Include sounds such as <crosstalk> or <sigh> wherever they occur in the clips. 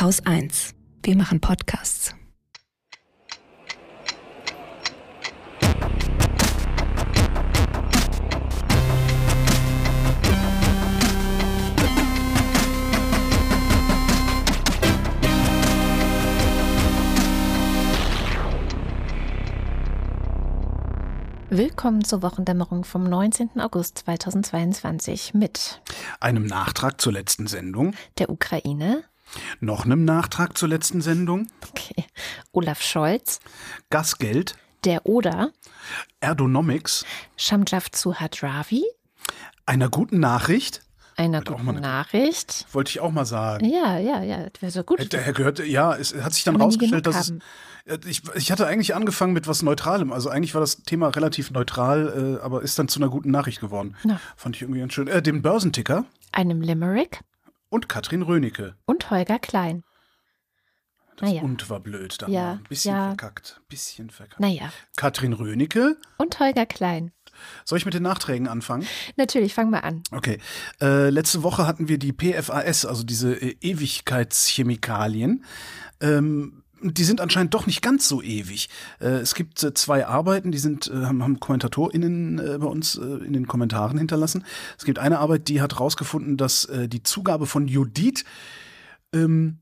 Haus 1. Wir machen Podcasts. Willkommen zur Wochendämmerung vom 19. August 2022 mit einem Nachtrag zur letzten Sendung, der Ukraine, noch einem Nachtrag zur letzten Sendung, okay. Olaf Scholz, Gasgeld, der Oder, Erdonomics, Shamjaf zu Hadravi, einer guten Nachricht, einer guten eine, Nachricht. Wollte ich auch mal sagen. Ja, ja, ja, das wäre so gut. Hätte er gehört, ja, es hat sich dann rausgestellt, dass es, äh, ich, ich hatte eigentlich angefangen mit was Neutralem. Also eigentlich war das Thema relativ neutral, äh, aber ist dann zu einer guten Nachricht geworden. Na. Fand ich irgendwie ganz schön. Äh, dem Börsenticker. Einem Limerick. Und Katrin Rönecke. Und Holger Klein. Das naja. Und war blöd. Da ja, ein bisschen ja. verkackt. Bisschen verkackt. Naja. Katrin Rönecke. Und Holger Klein. Soll ich mit den Nachträgen anfangen? Natürlich, fangen wir an. Okay. Äh, letzte Woche hatten wir die PFAS, also diese äh, Ewigkeitschemikalien. Ähm, die sind anscheinend doch nicht ganz so ewig. Äh, es gibt äh, zwei Arbeiten, die sind, äh, haben, KommentatorInnen äh, bei uns äh, in den Kommentaren hinterlassen. Es gibt eine Arbeit, die hat herausgefunden, dass äh, die Zugabe von Jodid ähm,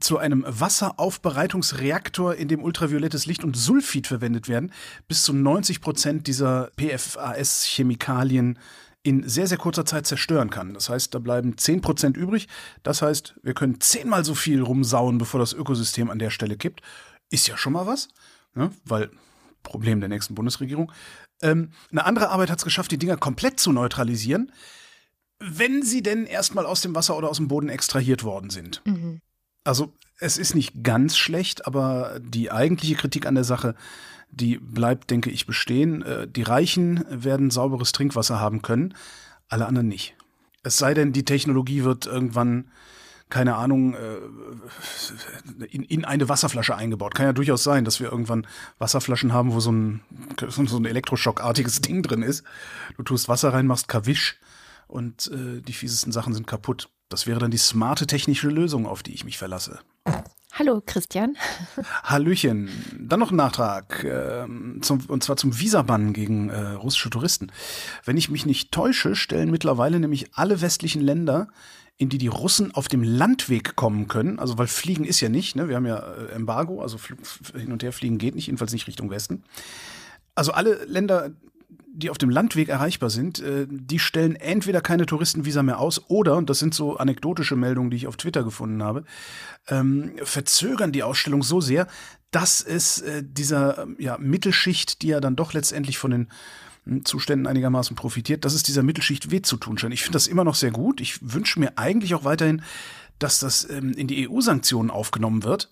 zu einem Wasseraufbereitungsreaktor, in dem ultraviolettes Licht und Sulfid verwendet werden, bis zu 90 Prozent dieser PFAS-Chemikalien in sehr, sehr kurzer Zeit zerstören kann. Das heißt, da bleiben 10 Prozent übrig. Das heißt, wir können zehnmal so viel rumsauen, bevor das Ökosystem an der Stelle kippt. Ist ja schon mal was, ne? weil Problem der nächsten Bundesregierung. Ähm, eine andere Arbeit hat es geschafft, die Dinger komplett zu neutralisieren, wenn sie denn erstmal aus dem Wasser oder aus dem Boden extrahiert worden sind. Mhm. Also es ist nicht ganz schlecht, aber die eigentliche Kritik an der Sache, die bleibt, denke ich, bestehen. Äh, die Reichen werden sauberes Trinkwasser haben können, alle anderen nicht. Es sei denn, die Technologie wird irgendwann, keine Ahnung, äh, in, in eine Wasserflasche eingebaut. Kann ja durchaus sein, dass wir irgendwann Wasserflaschen haben, wo so ein, so ein Elektroschockartiges Ding drin ist. Du tust Wasser rein, machst Kawisch und äh, die fiesesten Sachen sind kaputt. Das wäre dann die smarte technische Lösung, auf die ich mich verlasse. Hallo Christian. Hallöchen. Dann noch ein Nachtrag, äh, zum, und zwar zum Visabann gegen äh, russische Touristen. Wenn ich mich nicht täusche, stellen mittlerweile nämlich alle westlichen Länder, in die die Russen auf dem Landweg kommen können, also weil Fliegen ist ja nicht, ne? wir haben ja äh, Embargo, also hin und her fliegen geht nicht, jedenfalls nicht Richtung Westen. Also alle Länder, die auf dem Landweg erreichbar sind, äh, die stellen entweder keine Touristenvisa mehr aus oder, und das sind so anekdotische Meldungen, die ich auf Twitter gefunden habe, ähm, verzögern die Ausstellung so sehr, dass es äh, dieser ja, Mittelschicht, die ja dann doch letztendlich von den hm, Zuständen einigermaßen profitiert, dass es dieser Mittelschicht weh zu tun scheint. Ich finde das immer noch sehr gut. Ich wünsche mir eigentlich auch weiterhin, dass das ähm, in die EU-Sanktionen aufgenommen wird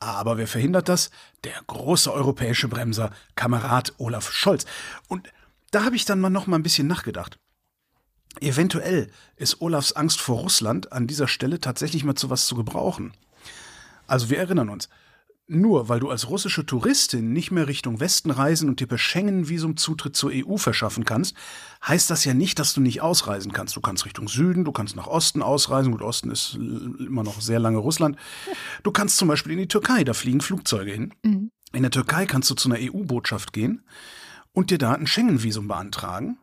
aber wer verhindert das? Der große europäische Bremser, Kamerad Olaf Scholz. Und da habe ich dann mal noch mal ein bisschen nachgedacht. Eventuell ist Olafs Angst vor Russland an dieser Stelle tatsächlich mal zu was zu gebrauchen. Also wir erinnern uns, nur weil du als russische Touristin nicht mehr Richtung Westen reisen und dir per Schengen-Visum Zutritt zur EU verschaffen kannst, heißt das ja nicht, dass du nicht ausreisen kannst. Du kannst Richtung Süden, du kannst nach Osten ausreisen. Gut, Osten ist immer noch sehr lange Russland. Du kannst zum Beispiel in die Türkei, da fliegen Flugzeuge hin. Mhm. In der Türkei kannst du zu einer EU-Botschaft gehen und dir da ein Schengen-Visum beantragen.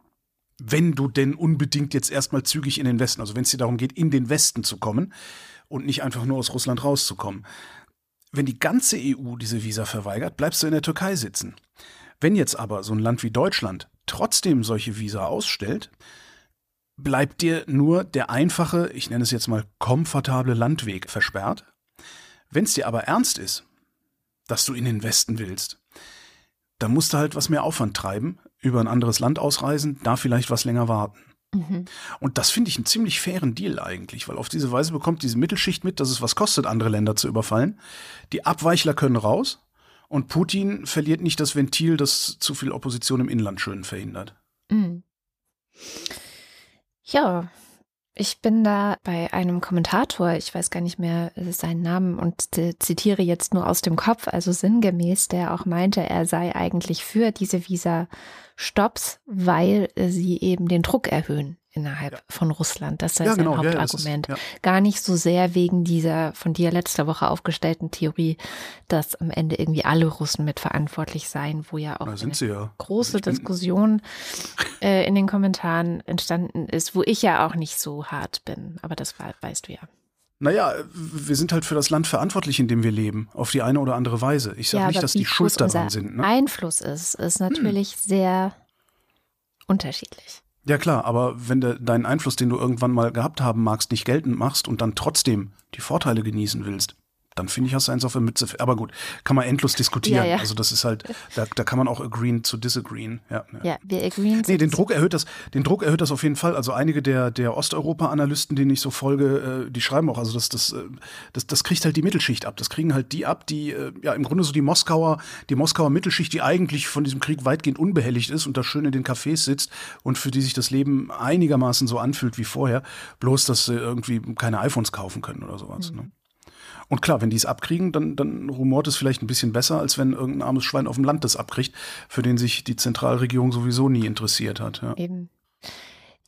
Wenn du denn unbedingt jetzt erstmal zügig in den Westen, also wenn es dir darum geht, in den Westen zu kommen und nicht einfach nur aus Russland rauszukommen. Wenn die ganze EU diese Visa verweigert, bleibst du in der Türkei sitzen. Wenn jetzt aber so ein Land wie Deutschland trotzdem solche Visa ausstellt, bleibt dir nur der einfache, ich nenne es jetzt mal komfortable Landweg versperrt. Wenn es dir aber ernst ist, dass du in den Westen willst, dann musst du halt was mehr Aufwand treiben, über ein anderes Land ausreisen, da vielleicht was länger warten. Mhm. Und das finde ich einen ziemlich fairen Deal eigentlich, weil auf diese Weise bekommt diese Mittelschicht mit, dass es was kostet, andere Länder zu überfallen. Die Abweichler können raus und Putin verliert nicht das Ventil, das zu viel Opposition im Inland schön verhindert. Mhm. Ja, ich bin da bei einem Kommentator, ich weiß gar nicht mehr seinen Namen und zitiere jetzt nur aus dem Kopf, also sinngemäß, der auch meinte, er sei eigentlich für diese Visa-Stops, weil sie eben den Druck erhöhen. Innerhalb von Russland. Das ist Ja, sein genau, ja, ja, das ist- Hauptargument. ja. Gar nicht so sehr wegen dieser von dir letzte Woche aufgestellten Theorie, dass am Ende irgendwie alle Russen mitverantwortlich seien, wo ja auch eine ja. große bin- Diskussion äh, in den Kommentaren entstanden ist, wo ich ja auch nicht so hart bin. Aber das war, weißt du ja. Naja, wir sind halt für das Land verantwortlich, in dem wir leben, auf die eine oder andere Weise. Ich sage ja, nicht, dass die schuld daran sind. Ne? Einfluss ist, ist natürlich sehr unterschiedlich. Ja klar, aber wenn du deinen Einfluss, den du irgendwann mal gehabt haben magst, nicht geltend machst und dann trotzdem die Vorteile genießen willst, dann finde ich, hast du eins auf der Mütze. Aber gut, kann man endlos diskutieren. Ja, ja. Also das ist halt, da, da kann man auch agreeen zu disagreeen. Ja, ja. Ja, wir agreeen. Nee, den Druck erhöht das, den Druck erhöht das auf jeden Fall. Also einige der, der Osteuropa-Analysten, denen ich so folge, äh, die schreiben auch, also das, das, äh, das, das kriegt halt die Mittelschicht ab. Das kriegen halt die ab, die, äh, ja, im Grunde so die Moskauer, die Moskauer Mittelschicht, die eigentlich von diesem Krieg weitgehend unbehelligt ist und da schön in den Cafés sitzt und für die sich das Leben einigermaßen so anfühlt wie vorher, bloß, dass sie irgendwie keine iPhones kaufen können oder sowas. Ne? Und klar, wenn die es abkriegen, dann, dann rumort es vielleicht ein bisschen besser, als wenn irgendein armes Schwein auf dem Land das abkriegt, für den sich die Zentralregierung sowieso nie interessiert hat. Ja. Eben.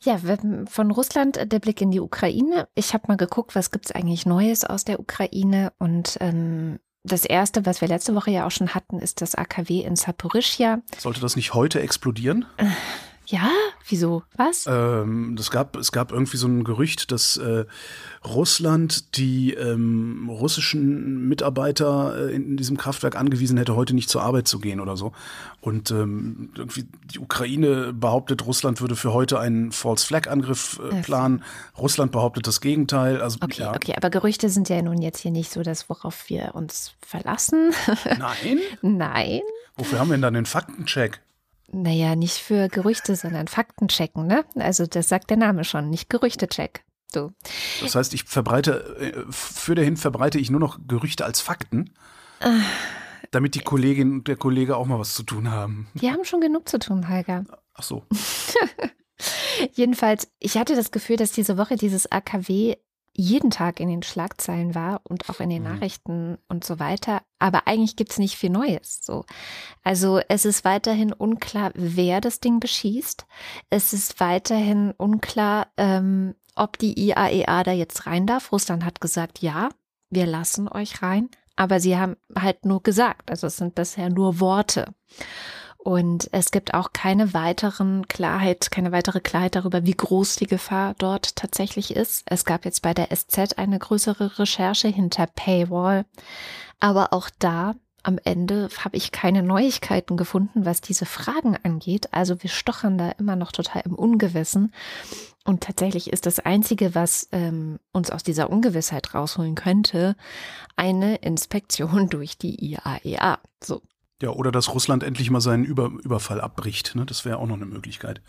Ja, von Russland äh, der Blick in die Ukraine. Ich habe mal geguckt, was gibt's eigentlich Neues aus der Ukraine. Und ähm, das Erste, was wir letzte Woche ja auch schon hatten, ist das AKW in Saporischia. Sollte das nicht heute explodieren? <laughs> Ja, wieso? Was? Ähm, das gab, es gab irgendwie so ein Gerücht, dass äh, Russland die ähm, russischen Mitarbeiter äh, in diesem Kraftwerk angewiesen hätte, heute nicht zur Arbeit zu gehen oder so. Und ähm, irgendwie die Ukraine behauptet, Russland würde für heute einen False Flag Angriff äh, so. planen. Russland behauptet das Gegenteil. Also Okay, ja. okay, aber Gerüchte sind ja nun jetzt hier nicht so das, worauf wir uns verlassen. <laughs> Nein. Nein. Wofür haben wir denn dann den Faktencheck? Naja, nicht für Gerüchte, sondern Faktenchecken, ne? Also das sagt der Name schon, nicht Gerüchtecheck. So. Das heißt, ich verbreite, äh, für dahin verbreite ich nur noch Gerüchte als Fakten, damit die Kollegin und der Kollege auch mal was zu tun haben. Die haben schon genug zu tun, Holger. Ach so. <laughs> Jedenfalls, ich hatte das Gefühl, dass diese Woche dieses AKW jeden Tag in den Schlagzeilen war und auch in den Mhm. Nachrichten und so weiter. Aber eigentlich gibt es nicht viel Neues. So. Also es ist weiterhin unklar, wer das Ding beschießt. Es ist weiterhin unklar, ähm, ob die IAEA da jetzt rein darf. Russland hat gesagt, ja, wir lassen euch rein. Aber sie haben halt nur gesagt, also es sind bisher nur Worte. Und es gibt auch keine weiteren Klarheit, keine weitere Klarheit darüber, wie groß die Gefahr dort tatsächlich ist. Es gab jetzt bei der SZ eine größere Recherche hinter Paywall. Aber auch da am Ende habe ich keine Neuigkeiten gefunden, was diese Fragen angeht. Also wir stochern da immer noch total im Ungewissen. Und tatsächlich ist das Einzige, was ähm, uns aus dieser Ungewissheit rausholen könnte, eine Inspektion <laughs> durch die IAEA. So, Ja, oder dass Russland endlich mal seinen Über Überfall abbricht. Ne? Das wäre auch noch eine Möglichkeit.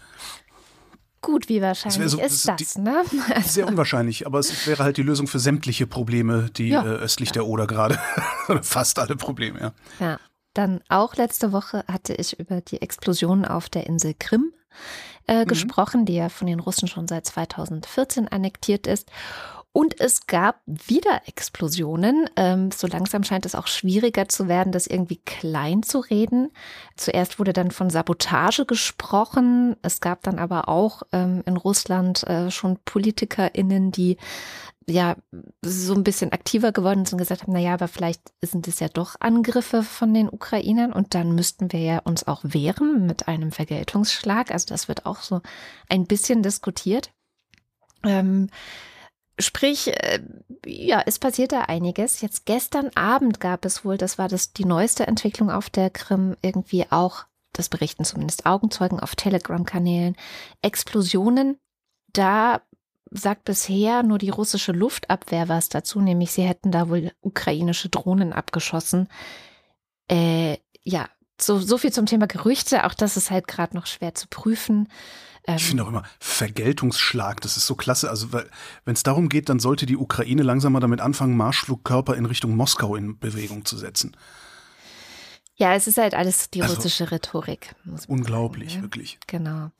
Gut, wie wahrscheinlich so- ist das das, die- ne? <laughs> Sehr unwahrscheinlich, aber es wäre halt die Lösung für sämtliche Probleme, die Ja. äh, östlich der Oder gerade, oder <laughs> fast alle Probleme, ja. Ja. Dann auch letzte Woche hatte ich über die Explosion auf der Insel Krim äh, Mhm. gesprochen, die ja von den Russen schon seit 2014 annektiert ist. Und es gab wieder Explosionen. Ähm, so langsam scheint es auch schwieriger zu werden, das irgendwie klein zu reden. Zuerst wurde dann von Sabotage gesprochen. Es gab dann aber auch ähm, in Russland äh, schon PolitikerInnen, die ja so ein bisschen aktiver geworden sind und gesagt haben, naja, aber vielleicht sind es ja doch Angriffe von den Ukrainern und dann müssten wir ja uns auch wehren mit einem Vergeltungsschlag. Also das wird auch so ein bisschen diskutiert. Ähm, Sprich, äh, ja, es passiert da einiges. Jetzt gestern Abend gab es wohl, das war das die neueste Entwicklung auf der Krim, irgendwie auch, das berichten zumindest Augenzeugen auf Telegram-Kanälen, Explosionen. Da sagt bisher nur die russische Luftabwehr was dazu, nämlich sie hätten da wohl ukrainische Drohnen abgeschossen. Äh, ja, so, so viel zum Thema Gerüchte. Auch das ist halt gerade noch schwer zu prüfen. Ähm, Ich finde auch immer Vergeltungsschlag, das ist so klasse. Also wenn es darum geht, dann sollte die Ukraine langsam mal damit anfangen, Marschflugkörper in Richtung Moskau in Bewegung zu setzen. ja, es ist halt alles die Also, russische Rhetorik. muss man Unglaublich, sagen, ne? wirklich. Genau.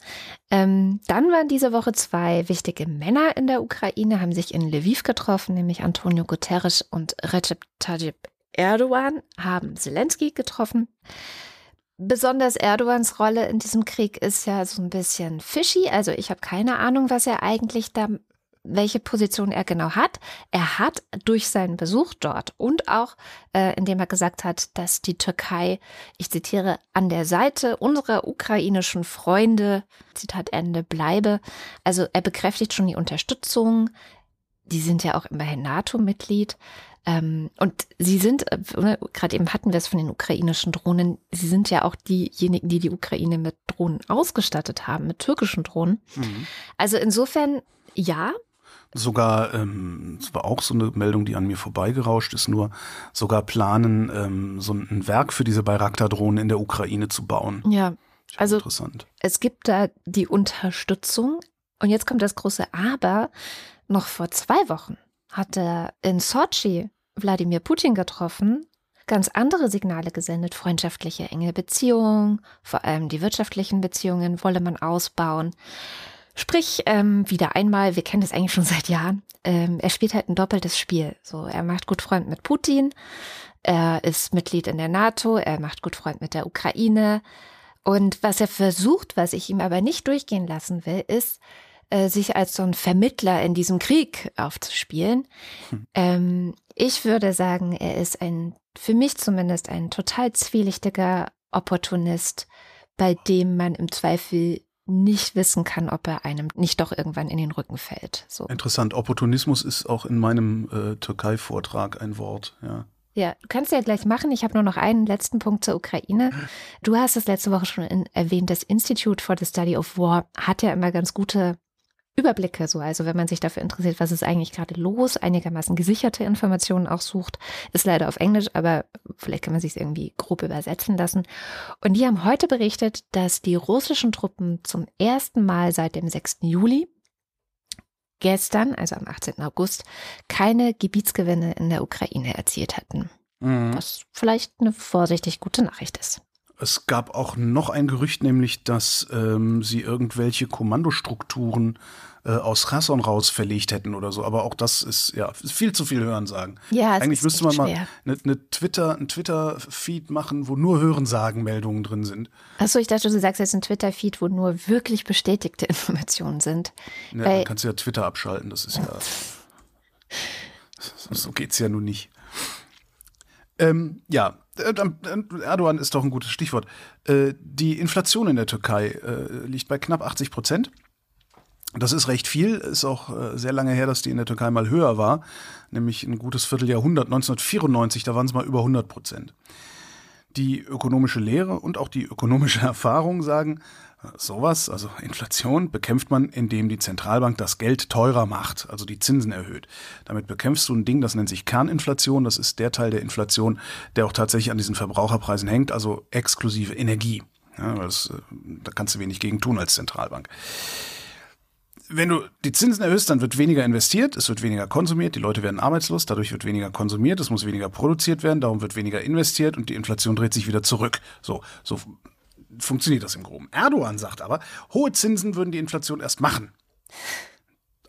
Ähm, dann waren diese Woche zwei wichtige Männer in der Ukraine, haben sich in Lviv getroffen, nämlich Antonio Guterres und Recep Tayyip Erdogan haben Zelensky getroffen. Besonders Erdogans Rolle in diesem Krieg ist ja so ein bisschen fishy. Also ich habe keine Ahnung, was er eigentlich da, welche Position er genau hat. Er hat durch seinen Besuch dort und auch, äh, indem er gesagt hat, dass die Türkei, ich zitiere, an der Seite unserer ukrainischen Freunde, Zitat Ende, bleibe. Also er bekräftigt schon die Unterstützung. Die sind ja auch immerhin NATO-Mitglied. Ähm, und sie sind, äh, ne, gerade eben hatten wir es von den ukrainischen Drohnen, sie sind ja auch diejenigen, die die Ukraine mit Drohnen ausgestattet haben, mit türkischen Drohnen. Mhm. Also insofern, ja. Sogar, ähm, es war auch so eine Meldung, die an mir vorbeigerauscht ist, nur sogar planen, ähm, so ein Werk für diese Bayraktar-Drohnen in der Ukraine zu bauen. Ja, also interessant. es gibt da die Unterstützung. Und jetzt kommt das große Aber. Noch vor zwei Wochen hat er in Sochi Wladimir Putin getroffen, ganz andere Signale gesendet, freundschaftliche enge Beziehungen, vor allem die wirtschaftlichen Beziehungen wolle man ausbauen. Sprich, ähm, wieder einmal, wir kennen das eigentlich schon seit Jahren, ähm, er spielt halt ein doppeltes Spiel. So, er macht gut Freund mit Putin, er ist Mitglied in der NATO, er macht gut Freund mit der Ukraine. Und was er versucht, was ich ihm aber nicht durchgehen lassen will, ist, äh, sich als so ein Vermittler in diesem Krieg aufzuspielen. Hm. Ähm, ich würde sagen, er ist ein, für mich zumindest, ein total zwielichtiger Opportunist, bei dem man im Zweifel nicht wissen kann, ob er einem nicht doch irgendwann in den Rücken fällt. So. Interessant. Opportunismus ist auch in meinem äh, Türkei-Vortrag ein Wort, ja. Ja, du kannst ja gleich machen. Ich habe nur noch einen letzten Punkt zur Ukraine. Du hast es letzte Woche schon in, erwähnt, das Institute for the Study of War hat ja immer ganz gute Überblicke so. Also wenn man sich dafür interessiert, was ist eigentlich gerade los, einigermaßen gesicherte Informationen auch sucht, ist leider auf Englisch, aber vielleicht kann man sich irgendwie grob übersetzen lassen. Und die haben heute berichtet, dass die russischen Truppen zum ersten Mal seit dem 6. Juli gestern, also am 18. August, keine Gebietsgewinne in der Ukraine erzielt hatten. Mhm. Was vielleicht eine vorsichtig gute Nachricht ist. Es gab auch noch ein Gerücht, nämlich, dass ähm, sie irgendwelche Kommandostrukturen äh, aus Rasson raus verlegt hätten oder so. Aber auch das ist ja viel zu viel Hörensagen. Ja, Eigentlich müsste man mal eine, eine Twitter, ein Twitter-Feed machen, wo nur Hörensagen-Meldungen drin sind. Achso, ich dachte, du sagst jetzt ein Twitter-Feed, wo nur wirklich bestätigte <laughs> Informationen sind. Ja, dann kannst du ja Twitter abschalten, das ist ja. <laughs> so geht's ja nun nicht. Ähm, ja, Erdogan ist doch ein gutes Stichwort. Äh, die Inflation in der Türkei äh, liegt bei knapp 80 Prozent. Das ist recht viel, ist auch sehr lange her, dass die in der Türkei mal höher war, nämlich ein gutes Vierteljahrhundert, 1994, da waren es mal über 100 Prozent. Die ökonomische Lehre und auch die ökonomische <laughs> Erfahrung sagen, Sowas, also Inflation, bekämpft man, indem die Zentralbank das Geld teurer macht, also die Zinsen erhöht. Damit bekämpfst du ein Ding, das nennt sich Kerninflation. Das ist der Teil der Inflation, der auch tatsächlich an diesen Verbraucherpreisen hängt, also exklusive Energie. Ja, das, äh, da kannst du wenig gegen tun als Zentralbank. Wenn du die Zinsen erhöhst, dann wird weniger investiert, es wird weniger konsumiert, die Leute werden arbeitslos, dadurch wird weniger konsumiert, es muss weniger produziert werden, darum wird weniger investiert und die Inflation dreht sich wieder zurück. So, so funktioniert das im Groben. Erdogan sagt aber, hohe Zinsen würden die Inflation erst machen.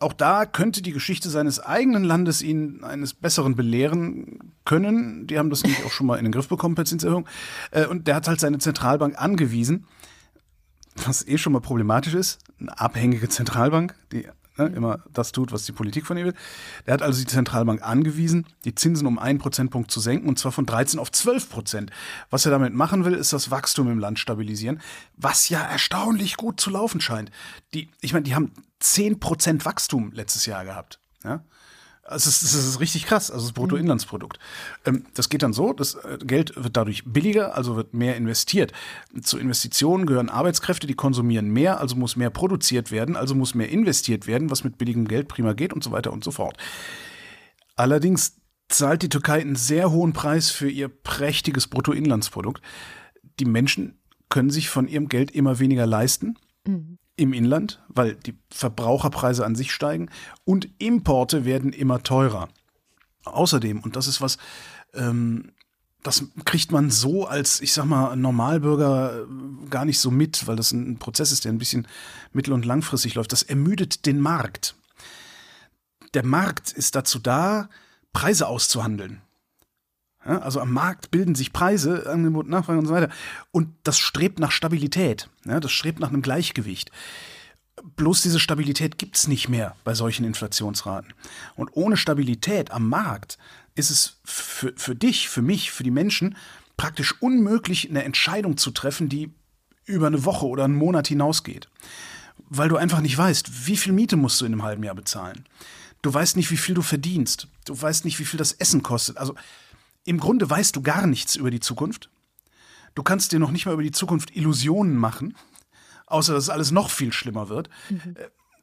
Auch da könnte die Geschichte seines eigenen Landes ihn eines Besseren belehren können. Die haben das nämlich auch schon mal in den Griff bekommen per Zinserhöhung. Äh, und der hat halt seine Zentralbank angewiesen, was eh schon mal problematisch ist, eine abhängige Zentralbank, die ne, immer das tut, was die Politik von ihm will. Der hat also die Zentralbank angewiesen, die Zinsen um einen Prozentpunkt zu senken, und zwar von 13 auf 12 Prozent. Was er damit machen will, ist das Wachstum im Land stabilisieren, was ja erstaunlich gut zu laufen scheint. Die, ich meine, die haben 10 Prozent Wachstum letztes Jahr gehabt. Ja? Also es ist, es ist richtig krass, also das Bruttoinlandsprodukt. Ähm, das geht dann so, das äh, Geld wird dadurch billiger, also wird mehr investiert. Zu Investitionen gehören Arbeitskräfte, die konsumieren mehr, also muss mehr produziert werden, also muss mehr investiert werden, was mit billigem Geld prima geht und so weiter und so fort. Allerdings zahlt die Türkei einen sehr hohen Preis für ihr prächtiges Bruttoinlandsprodukt. Die Menschen können sich von ihrem Geld immer weniger leisten. Mhm im Inland, weil die Verbraucherpreise an sich steigen und Importe werden immer teurer. Außerdem, und das ist was, ähm, das kriegt man so als, ich sag mal, Normalbürger äh, gar nicht so mit, weil das ein Prozess ist, der ein bisschen mittel- und langfristig läuft. Das ermüdet den Markt. Der Markt ist dazu da, Preise auszuhandeln. Also am Markt bilden sich Preise, Angebot, Nachfrage und so weiter. Und das strebt nach Stabilität. Das strebt nach einem Gleichgewicht. Bloß diese Stabilität gibt es nicht mehr bei solchen Inflationsraten. Und ohne Stabilität am Markt ist es für, für dich, für mich, für die Menschen praktisch unmöglich, eine Entscheidung zu treffen, die über eine Woche oder einen Monat hinausgeht. Weil du einfach nicht weißt, wie viel Miete musst du in einem halben Jahr bezahlen. Du weißt nicht, wie viel du verdienst. Du weißt nicht, wie viel das Essen kostet. Also im Grunde weißt du gar nichts über die Zukunft. Du kannst dir noch nicht mal über die Zukunft Illusionen machen, außer dass alles noch viel schlimmer wird. Mhm.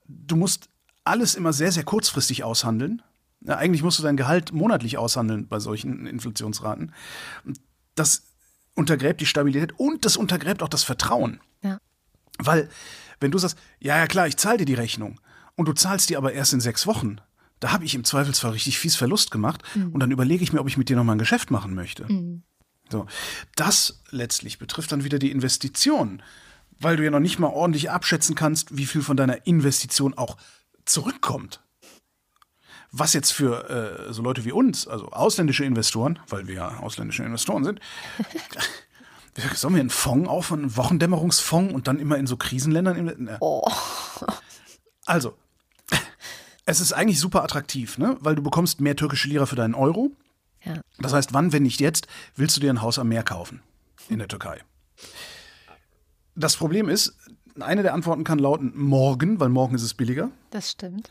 Du musst alles immer sehr, sehr kurzfristig aushandeln. Ja, eigentlich musst du dein Gehalt monatlich aushandeln bei solchen Inflationsraten. Das untergräbt die Stabilität und das untergräbt auch das Vertrauen. Ja. Weil, wenn du sagst, ja, ja klar, ich zahle dir die Rechnung und du zahlst die aber erst in sechs Wochen, da habe ich im Zweifelsfall richtig fies Verlust gemacht mhm. und dann überlege ich mir, ob ich mit dir nochmal ein Geschäft machen möchte. Mhm. So. Das letztlich betrifft dann wieder die Investition, weil du ja noch nicht mal ordentlich abschätzen kannst, wie viel von deiner Investition auch zurückkommt. Was jetzt für äh, so Leute wie uns, also ausländische Investoren, weil wir ja ausländische Investoren sind, <laughs> sollen wir einen Fonds auf, einen Wochendämmerungsfonds und dann immer in so Krisenländern investieren? Oh. Also, es ist eigentlich super attraktiv, ne? weil du bekommst mehr türkische Lira für deinen Euro. Ja. Das heißt, wann, wenn nicht jetzt, willst du dir ein Haus am Meer kaufen in der Türkei? Das Problem ist, eine der Antworten kann lauten morgen, weil morgen ist es billiger. Das stimmt.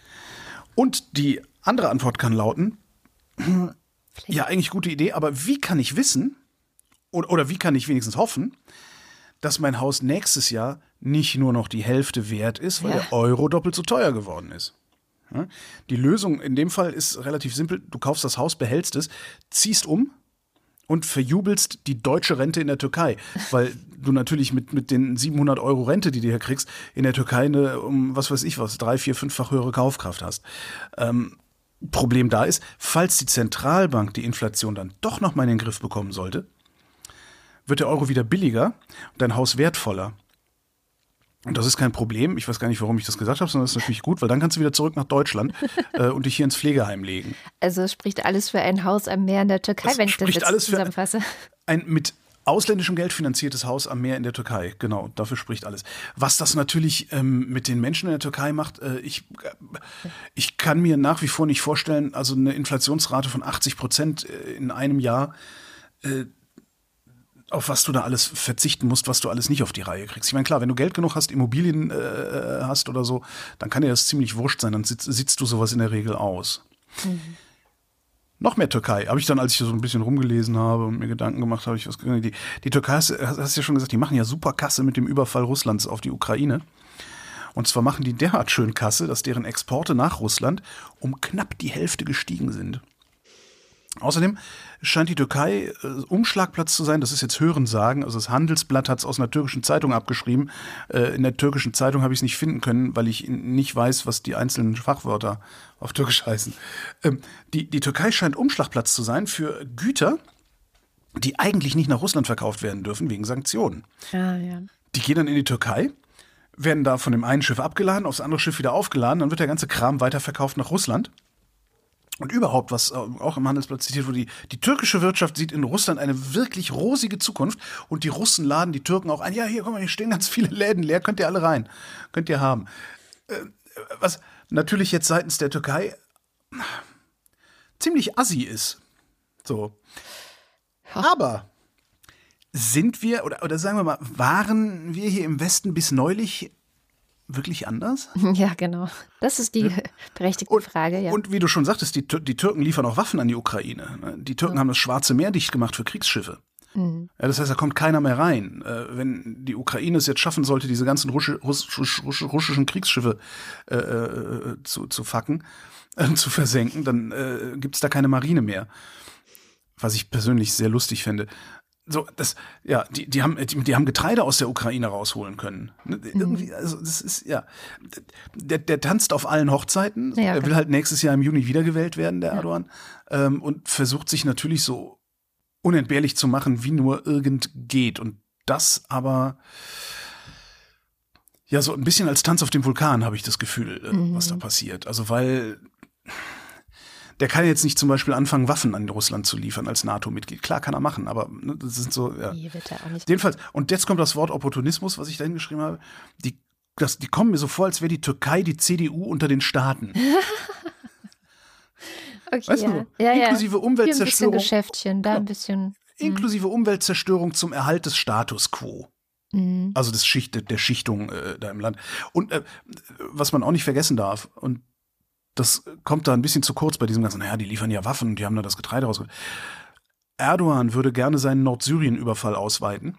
Und die andere Antwort kann lauten, ja, eigentlich gute Idee, aber wie kann ich wissen, oder, oder wie kann ich wenigstens hoffen, dass mein Haus nächstes Jahr nicht nur noch die Hälfte wert ist, weil ja. der Euro doppelt so teuer geworden ist? Die Lösung in dem Fall ist relativ simpel. Du kaufst das Haus, behältst es, ziehst um und verjubelst die deutsche Rente in der Türkei, weil du natürlich mit, mit den 700 Euro Rente, die du hier kriegst, in der Türkei eine, um was weiß ich was, drei, vier, fünffach höhere Kaufkraft hast. Ähm, Problem da ist, falls die Zentralbank die Inflation dann doch noch mal in den Griff bekommen sollte, wird der Euro wieder billiger und dein Haus wertvoller. Und das ist kein Problem. Ich weiß gar nicht, warum ich das gesagt habe, sondern das ist natürlich gut, weil dann kannst du wieder zurück nach Deutschland <laughs> äh, und dich hier ins Pflegeheim legen. Also spricht alles für ein Haus am Meer in der Türkei, das wenn ich das jetzt alles zusammenfasse. Ein, ein mit ausländischem Geld finanziertes Haus am Meer in der Türkei. Genau, dafür spricht alles. Was das natürlich ähm, mit den Menschen in der Türkei macht, äh, ich, äh, ich kann mir nach wie vor nicht vorstellen, also eine Inflationsrate von 80 Prozent äh, in einem Jahr, äh, auf was du da alles verzichten musst, was du alles nicht auf die Reihe kriegst. Ich meine, klar, wenn du Geld genug hast, Immobilien äh, hast oder so, dann kann dir das ziemlich wurscht sein, dann sitzt, sitzt du sowas in der Regel aus. Mhm. Noch mehr Türkei. Habe ich dann, als ich so ein bisschen rumgelesen habe und mir Gedanken gemacht habe, ich was die, die Türkei, hast, hast du ja schon gesagt, die machen ja super Kasse mit dem Überfall Russlands auf die Ukraine. Und zwar machen die derart schön Kasse, dass deren Exporte nach Russland um knapp die Hälfte gestiegen sind. Außerdem scheint die Türkei äh, Umschlagplatz zu sein. Das ist jetzt Hörensagen. Also das Handelsblatt hat es aus einer türkischen Zeitung abgeschrieben. Äh, in der türkischen Zeitung habe ich es nicht finden können, weil ich nicht weiß, was die einzelnen Fachwörter auf Türkisch heißen. Ähm, die, die Türkei scheint Umschlagplatz zu sein für Güter, die eigentlich nicht nach Russland verkauft werden dürfen wegen Sanktionen. Ah, ja. Die gehen dann in die Türkei, werden da von dem einen Schiff abgeladen, aufs andere Schiff wieder aufgeladen, dann wird der ganze Kram weiterverkauft nach Russland. Und überhaupt, was äh, auch im Handelsblatt zitiert wurde, die, die türkische Wirtschaft sieht in Russland eine wirklich rosige Zukunft und die Russen laden die Türken auch ein. Ja, hier, guck mal, hier stehen ganz viele Läden leer, könnt ihr alle rein, könnt ihr haben. Äh, was natürlich jetzt seitens der Türkei ziemlich assi ist. So. Aber sind wir, oder, oder sagen wir mal, waren wir hier im Westen bis neulich wirklich anders? <laughs> Ja, genau. Das ist die ja. berechtigte und, Frage. Ja. Und wie du schon sagtest, die, die Türken liefern auch Waffen an die Ukraine. Ne? Die Türken ja. haben das Schwarze Meer dicht gemacht für Kriegsschiffe. Mhm. Ja, das heißt, da kommt keiner mehr rein. Äh, wenn die Ukraine es jetzt schaffen sollte, diese ganzen Russ Russ Russ russischen Kriegsschiffe äh, äh, zu, zu facken, <laughs> äh, zu versenken, dann äh, gibt es da keine Marine mehr. Was ich persönlich sehr lustig fände so, das, ja, die, die haben, die, die, haben Getreide aus der Ukraine rausholen können. Ne, mhm. Irgendwie, also das ist, ja, der, der tanzt auf allen Hochzeiten. Ja, er will halt nächstes Jahr im Juni wiedergewählt werden, der ja. Erdogan, ähm, und versucht sich natürlich so unentbehrlich zu machen, wie nur irgend geht. Und das aber, ja, so ein bisschen als Tanz auf dem Vulkan habe ich das Gefühl, mhm. was da passiert. Also, weil der kann jetzt nicht zum Beispiel anfangen, Waffen an Russland zu liefern als NATO-Mitglied. Klar kann er machen, aber ne, das sind so. Ja. Wird er auch nicht. Jedenfalls, und jetzt kommt das Wort Opportunismus, was ich da hingeschrieben habe. Die, das, die kommen mir so vor, als wäre die Türkei die CDU unter den Staaten. <laughs> Okay, Weißt ja. du, ja, ja. inklusive Hier ein bisschen Umweltzerstörung, Geschäftchen, da ein bisschen. inklusive Umweltzerstörung zum Erhalt des Status quo. Mhm. Also des Schicht, der Schichtung äh, da im Land. Und äh, was man auch nicht vergessen darf, und das kommt da ein bisschen zu kurz bei diesem ganzen, naja, die liefern ja Waffen und die haben da das Getreide rausgeholt. Erdogan würde gerne seinen Nordsyrien-Überfall ausweiten.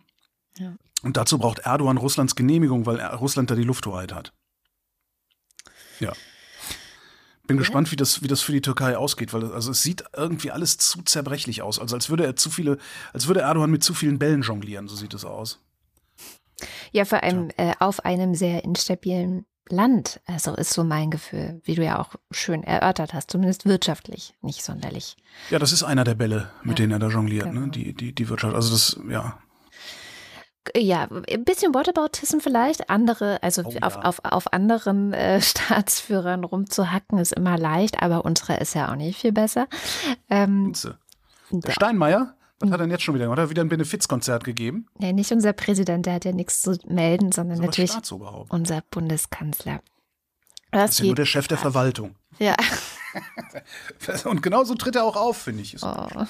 Ja. Und dazu braucht Erdogan Russlands Genehmigung, weil er- Russland da die Lufthoheit hat. Ja. Bin gespannt, wie das, wie das für die Türkei ausgeht, weil also es sieht irgendwie alles zu zerbrechlich aus. Also als würde er zu viele, als würde Erdogan mit zu vielen Bällen jonglieren, so sieht es aus. Ja, vor allem äh, auf einem sehr instabilen Land. Also ist so mein Gefühl, wie du ja auch schön erörtert hast, zumindest wirtschaftlich nicht sonderlich. Ja, das ist einer der Bälle, mit Ja, denen er da jongliert, genau. ne? Die, die, die Wirtschaft. Also das, ja. Ja, ein bisschen Whataboutism vielleicht. Andere, also Oh auf, ja. auf, auf anderen äh, <laughs> Staatsführern rumzuhacken, ist immer leicht, aber unsere ist ja auch nicht viel besser. Ähm. Der Steinmeier, was hat er denn jetzt schon wieder gemacht? Hat er wieder ein Benefizkonzert gegeben? nee, nicht unser Präsident, der hat ja nichts zu melden, sondern natürlich unser Bundeskanzler. Das Das ist ja nur der Chef der Verwaltung. Ja. <laughs> Und genauso tritt er auch auf, finde ich. Oh. <laughs>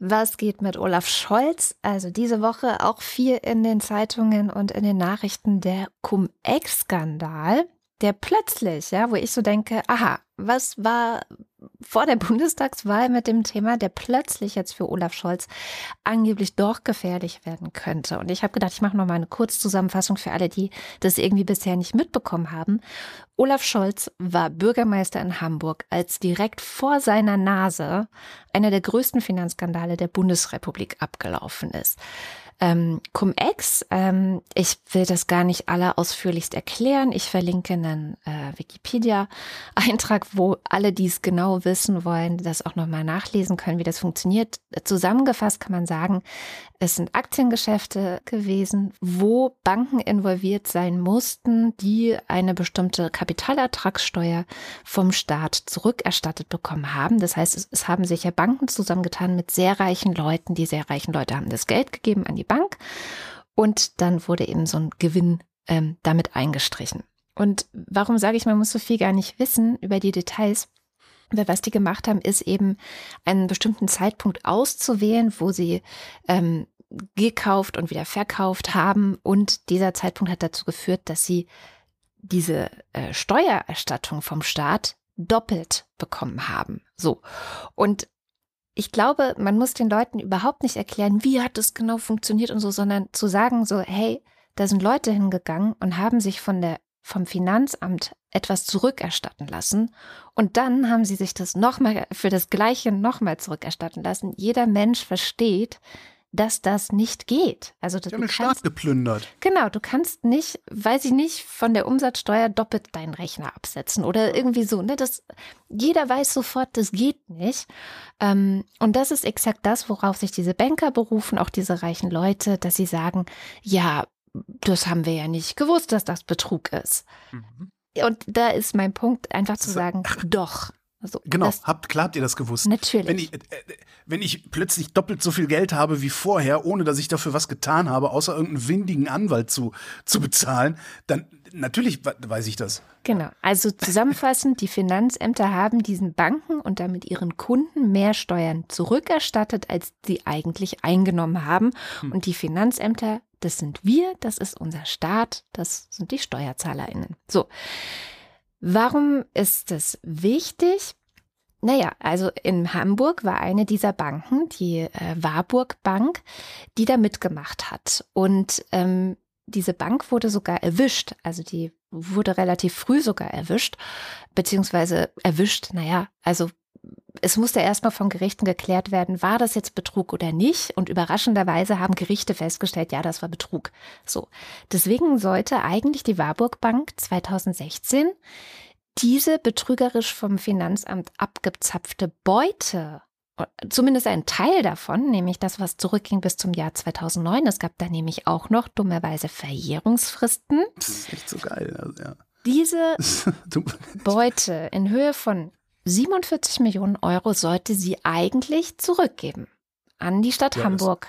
Was geht mit Olaf Scholz? Also diese Woche auch viel in den Zeitungen und in den Nachrichten der Cum-Ex-Skandal, der plötzlich, ja, wo ich so denke, aha, was war vor der <laughs> Bundestagswahl mit dem Thema, der plötzlich jetzt für Olaf Scholz angeblich doch gefährlich werden könnte. Und ich habe gedacht, ich mache noch mal eine Kurzzusammenfassung für alle, die das irgendwie bisher nicht mitbekommen haben. Olaf Scholz war Bürgermeister in Hamburg, als direkt vor seiner Nase einer der größten Finanzskandale der Bundesrepublik abgelaufen ist. Ähm, Cum-Ex, ähm, ich will das gar nicht alle ausführlichst erklären. Ich verlinke einen äh, Wikipedia-Eintrag, wo alle, die es genau wissen wollen, das auch nochmal nachlesen können, wie das funktioniert. Zusammengefasst kann man sagen, es sind Aktiengeschäfte gewesen, wo Banken involviert sein mussten, die eine bestimmte Kapitalertragssteuer vom Staat zurückerstattet bekommen haben. Das heißt, es, es haben sich ja Banken zusammengetan mit sehr reichen Leuten. Die sehr reichen Leute haben das Geld gegeben an die Bank und dann wurde eben so ein Gewinn ähm, damit eingestrichen. Und warum sage ich, man muss so viel gar nicht wissen über die Details? Weil was die gemacht haben, ist eben einen bestimmten Zeitpunkt auszuwählen, wo sie ähm, gekauft und wieder verkauft haben. Und dieser Zeitpunkt hat dazu geführt, dass sie diese äh, Steuererstattung vom Staat doppelt bekommen haben. So. Und ich glaube, man muss den Leuten überhaupt nicht erklären, wie hat es genau funktioniert und so, sondern zu sagen so, hey, da sind Leute hingegangen und haben sich von der vom Finanzamt etwas zurückerstatten lassen und dann haben sie sich das nochmal für das Gleiche nochmal zurückerstatten lassen. Jeder Mensch versteht, dass das nicht geht. Also Die du den kannst, Staat geplündert. genau, du kannst nicht, weiß ich nicht, von der Umsatzsteuer doppelt deinen Rechner absetzen oder irgendwie so. Ne? Das, jeder weiß sofort, das geht nicht. Ähm, und das ist exakt das, worauf sich diese Banker berufen, auch diese reichen Leute, dass sie sagen, ja, das haben wir ja nicht gewusst, dass das Betrug ist. Mhm. Und da ist mein Punkt, einfach zu sagen, doch. Also, Genau, das, habt, klar habt ihr das gewusst. natürlich. Wenn ich, äh, äh, wenn ich plötzlich doppelt so viel Geld habe wie vorher, ohne dass ich dafür was getan habe, außer irgendeinen windigen Anwalt zu, zu bezahlen, dann natürlich we- weiß ich das. Genau. Also zusammenfassend, die Finanzämter haben diesen Banken und damit ihren Kunden mehr Steuern zurückerstattet, als sie eigentlich eingenommen haben. Und die Finanzämter, das sind wir, das ist unser Staat, das sind die SteuerzahlerInnen. So. Warum ist das wichtig? Naja, also in Hamburg war eine dieser Banken, die äh, Warburg Bank, die da mitgemacht hat. Und ähm, diese Bank wurde sogar erwischt. Also die wurde relativ früh sogar erwischt, beziehungsweise erwischt, naja, also es musste erstmal von Gerichten geklärt werden, war das jetzt Betrug oder nicht. Und überraschenderweise haben Gerichte festgestellt, ja, das war Betrug. So. Deswegen sollte eigentlich die Warburg Bank 2016 diese betrügerisch vom Finanzamt abgezapfte Beute, zumindest ein Teil davon, nämlich das, was zurückging bis zum Jahr 2009, es gab da nämlich auch noch dummerweise Verjährungsfristen, Das ist echt so geil. Also, ja. diese <laughs> Beute in Höhe von 47 Millionen Euro sollte sie eigentlich zurückgeben an die Stadt Ja, Hamburg.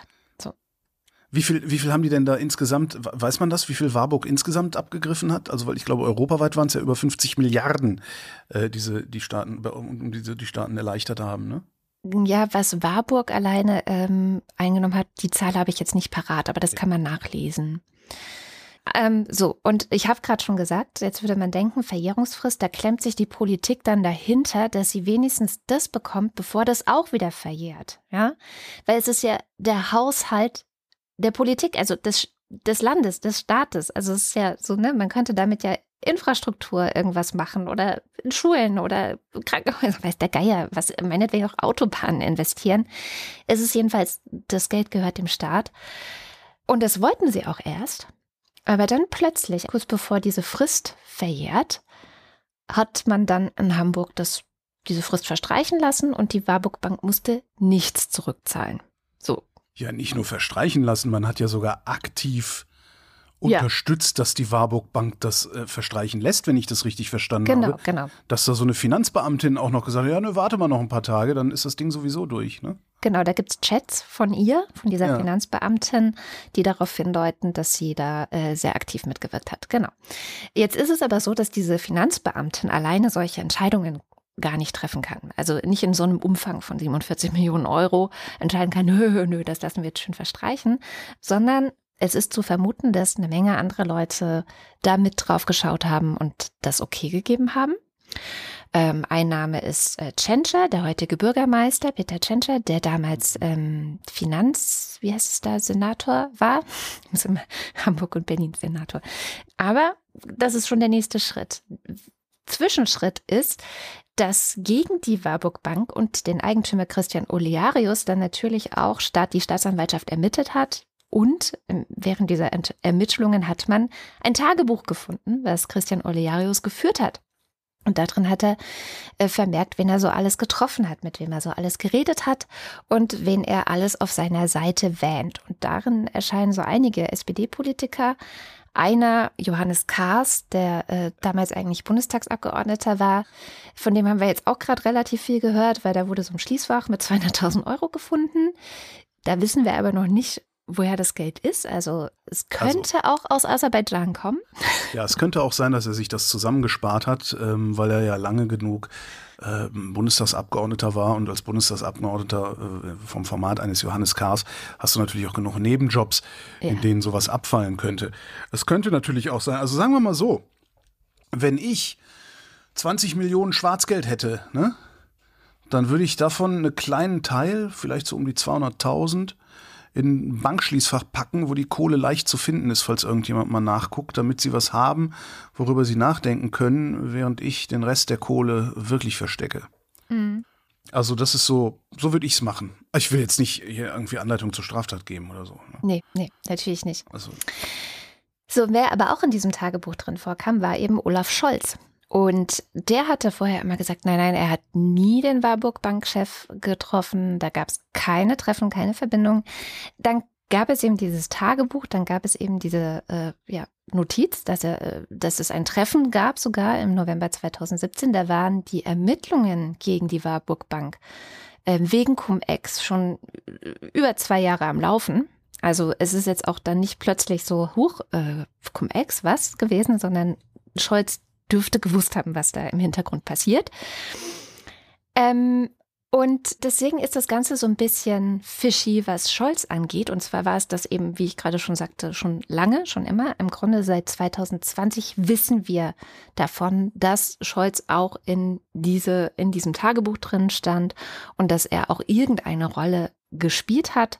Wie viel, wie viel haben die denn da insgesamt, weiß man das, wie viel Warburg insgesamt abgegriffen hat? Also, weil ich glaube, europaweit waren es ja über 50 Milliarden, äh, diese, die Staaten, um diese, die Staaten erleichtert haben, ne? Ja, was Warburg alleine ähm, eingenommen hat, die Zahl habe ich jetzt nicht parat, aber das kann man nachlesen. Ähm, so, und ich habe gerade schon gesagt, jetzt würde man denken, Verjährungsfrist, da klemmt sich die Politik dann dahinter, dass sie wenigstens das bekommt, bevor das auch wieder verjährt. Ja, weil es ist ja der Haushalt der Politik, also des, des Landes, des Staates. Also es ist ja so, ne, man könnte damit ja Infrastruktur irgendwas machen oder in Schulen oder Krankenhäuser, weiß der Geier, was meinetwegen auch Autobahnen investieren. Es ist jedenfalls, das Geld gehört dem Staat. Und das wollten sie auch erst. Aber dann plötzlich, kurz bevor diese Frist verjährt, hat man dann in Hamburg das, diese Frist verstreichen lassen und die Warburg Bank musste nichts zurückzahlen. So, Ja, nicht nur verstreichen lassen, man hat ja sogar aktiv Ja. unterstützt, dass die Warburg Bank das äh, verstreichen lässt, wenn ich das richtig verstanden genau, habe. genau. Dass da so eine Finanzbeamtin auch noch gesagt hat, ja, ne, warte mal noch ein paar Tage, dann ist das Ding sowieso durch, ne? Genau, da gibt's Chats von ihr, von dieser Ja. Finanzbeamtin, die darauf hindeuten, dass sie da äh, sehr aktiv mitgewirkt hat. Genau. Jetzt ist es aber so, dass diese Finanzbeamtin alleine solche Entscheidungen gar nicht treffen kann. Also nicht in so einem Umfang von 47 Millionen Euro entscheiden kann, <laughs> nö, nö, das lassen wir jetzt schön verstreichen, sondern es ist zu vermuten, dass eine Menge andere Leute da mit drauf geschaut haben und das okay gegeben haben. Ähm, ein Name ist äh, Tschentscher, der heutige Bürgermeister, Peter Tschentscher, der damals ähm, Finanz, wie heißt es da, Senator war. <laughs> Hamburg und Berlin Senator. Aber das ist schon der nächste Schritt. Zwischenschritt ist, dass gegen die Warburg Bank und den Eigentümer Christian Olearius dann natürlich auch Staat, die Staatsanwaltschaft ermittelt hat. Und ähm, während dieser Ermittlungen hat man ein Tagebuch gefunden, was Christian Olearius geführt hat. Und darin hat er äh, vermerkt, wen er so alles getroffen hat, mit wem er so alles geredet hat und wen er alles auf seiner Seite wähnt. Und darin erscheinen so einige SPD-Politiker. Einer, Johannes Kahrs, der äh, damals eigentlich Bundestagsabgeordneter war, von dem haben wir jetzt auch gerade relativ viel gehört, weil da wurde so ein Schließfach mit 200.000 Euro gefunden. Da wissen wir aber noch nicht, woher das Geld ist. Also es könnte auch aus Aserbaidschan kommen. <laughs> Ja, es könnte auch sein, dass er sich das zusammengespart hat, ähm, weil er ja lange genug äh, Bundestagsabgeordneter war und als Bundestagsabgeordneter äh, vom Format eines Johannes Kahrs hast du natürlich auch genug Nebenjobs, Ja. in denen sowas abfallen könnte. Es könnte natürlich auch sein, also sagen wir mal so, wenn ich 20 Millionen Schwarzgeld hätte, ne, dann würde ich davon einen kleinen Teil, vielleicht so um die 200.000, in ein Bankschließfach packen, wo die Kohle leicht zu finden ist, falls irgendjemand mal nachguckt, damit sie was haben, worüber sie nachdenken können, während ich den Rest der Kohle wirklich verstecke. Also das ist so, so würde ich es machen. Ich will jetzt nicht hier irgendwie Anleitung zur Straftat geben oder so. ne? Nee, nee, natürlich nicht. Also So, wer aber auch in diesem Tagebuch drin vorkam, war eben Olaf Scholz. Und der hatte vorher immer gesagt, nein, nein, er hat nie den Warburg Bankchef getroffen. Da gab es keine Treffen, keine Verbindung. Dann gab es eben dieses Tagebuch, dann gab es eben diese äh, ja, Notiz, dass, er, äh, dass es ein Treffen gab, sogar im November 2017. Da waren die Ermittlungen gegen die Warburg Bank äh, wegen Cum-Ex schon äh, über zwei Jahre am Laufen. Also es ist jetzt auch dann nicht plötzlich so, huch, äh, Cum-Ex, was gewesen, sondern Scholz dürfte gewusst haben, was da im Hintergrund passiert. Ähm, und deswegen ist das Ganze so ein bisschen fishy, was Scholz angeht. Und zwar war es das eben, wie ich gerade schon sagte, schon lange, schon immer. Im Grunde seit 2020 wissen wir davon, dass Scholz auch in, diese, in diesem Tagebuch drin stand und dass er auch irgendeine Rolle gespielt hat.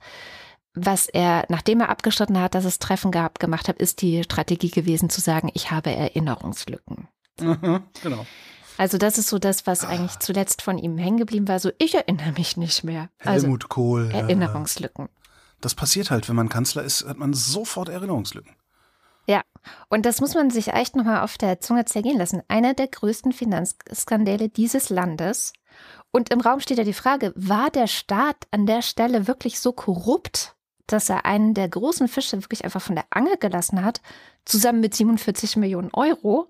Was er, nachdem er abgestritten hat, dass es Treffen gab, gemacht hat, ist die Strategie gewesen zu sagen, ich habe Erinnerungslücken. Genau. Also das ist so das, was eigentlich zuletzt von ihm hängen geblieben war. So, ich erinnere mich nicht mehr. Also Helmut Kohl. ja, Erinnerungslücken. Das passiert halt, wenn man Kanzler ist, hat man sofort Erinnerungslücken. Ja, und das muss man sich echt nochmal auf der Zunge zergehen lassen. Einer der größten Finanzskandale dieses Landes. Und im Raum steht ja die Frage, war der Staat an der Stelle wirklich so korrupt, dass er einen der großen Fische wirklich einfach von der Angel gelassen hat, zusammen mit 47 Millionen Euro?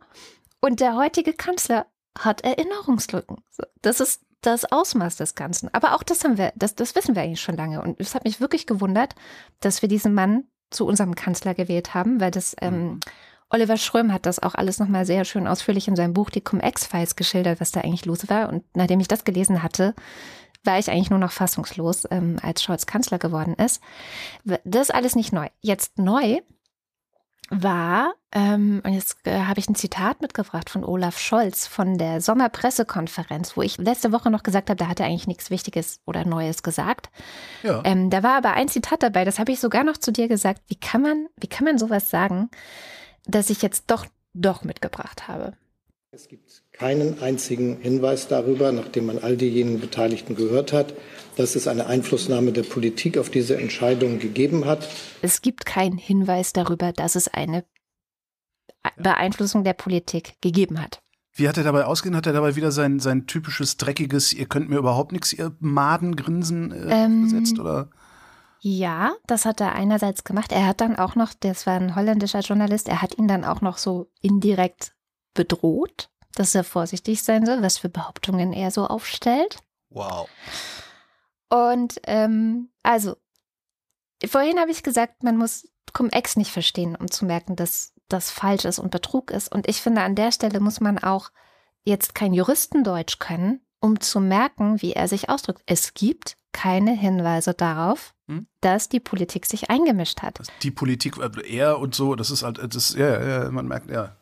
Und der heutige Kanzler hat Erinnerungslücken. Das ist das Ausmaß des Ganzen. Aber auch das haben wir, das, das wissen wir eigentlich schon lange. Und es hat mich wirklich gewundert, dass wir diesen Mann zu unserem Kanzler gewählt haben, weil das ähm, mhm. Oliver Schröm hat das auch alles nochmal sehr schön ausführlich in seinem Buch Die Cum-Ex-Files geschildert, was da eigentlich los war. Und nachdem ich das gelesen hatte, war ich eigentlich nur noch fassungslos, ähm, als Scholz Kanzler geworden ist. Das ist alles nicht neu. Jetzt neu war, ähm, und jetzt äh, habe ich ein Zitat mitgebracht von Olaf Scholz von der Sommerpressekonferenz, wo ich letzte Woche noch gesagt habe, da hat er eigentlich nichts Wichtiges oder Neues gesagt. Ja. Ähm, da war aber ein Zitat dabei, das habe ich sogar noch zu dir gesagt. Wie kann man, wie kann man sowas sagen, dass ich jetzt doch, doch mitgebracht habe? Es gibt keinen einzigen Hinweis darüber, nachdem man all diejenigen Beteiligten gehört hat, dass es eine Einflussnahme der Politik auf diese Entscheidung gegeben hat. Es gibt keinen Hinweis darüber, dass es eine Beeinflussung der Politik gegeben hat. Wie hat er dabei ausgehen? Hat er dabei wieder sein, sein typisches dreckiges, ihr könnt mir überhaupt nichts, ihr Madengrinsen äh, ähm, gesetzt, oder? Ja, das hat er einerseits gemacht. Er hat dann auch noch, das war ein holländischer Journalist, er hat ihn dann auch noch so indirekt bedroht, dass er vorsichtig sein soll, was für Behauptungen er so aufstellt. Wow. Und ähm, also, vorhin habe ich gesagt, man muss Cum-Ex nicht verstehen, um zu merken, dass das falsch ist und Betrug ist. Und ich finde, an der Stelle muss man auch jetzt kein Juristendeutsch können, um zu merken, wie er sich ausdrückt. Es gibt keine Hinweise darauf, hm? dass die Politik sich eingemischt hat. Die Politik, äh, er und so, das ist halt, das, ja, ja, man merkt, ja.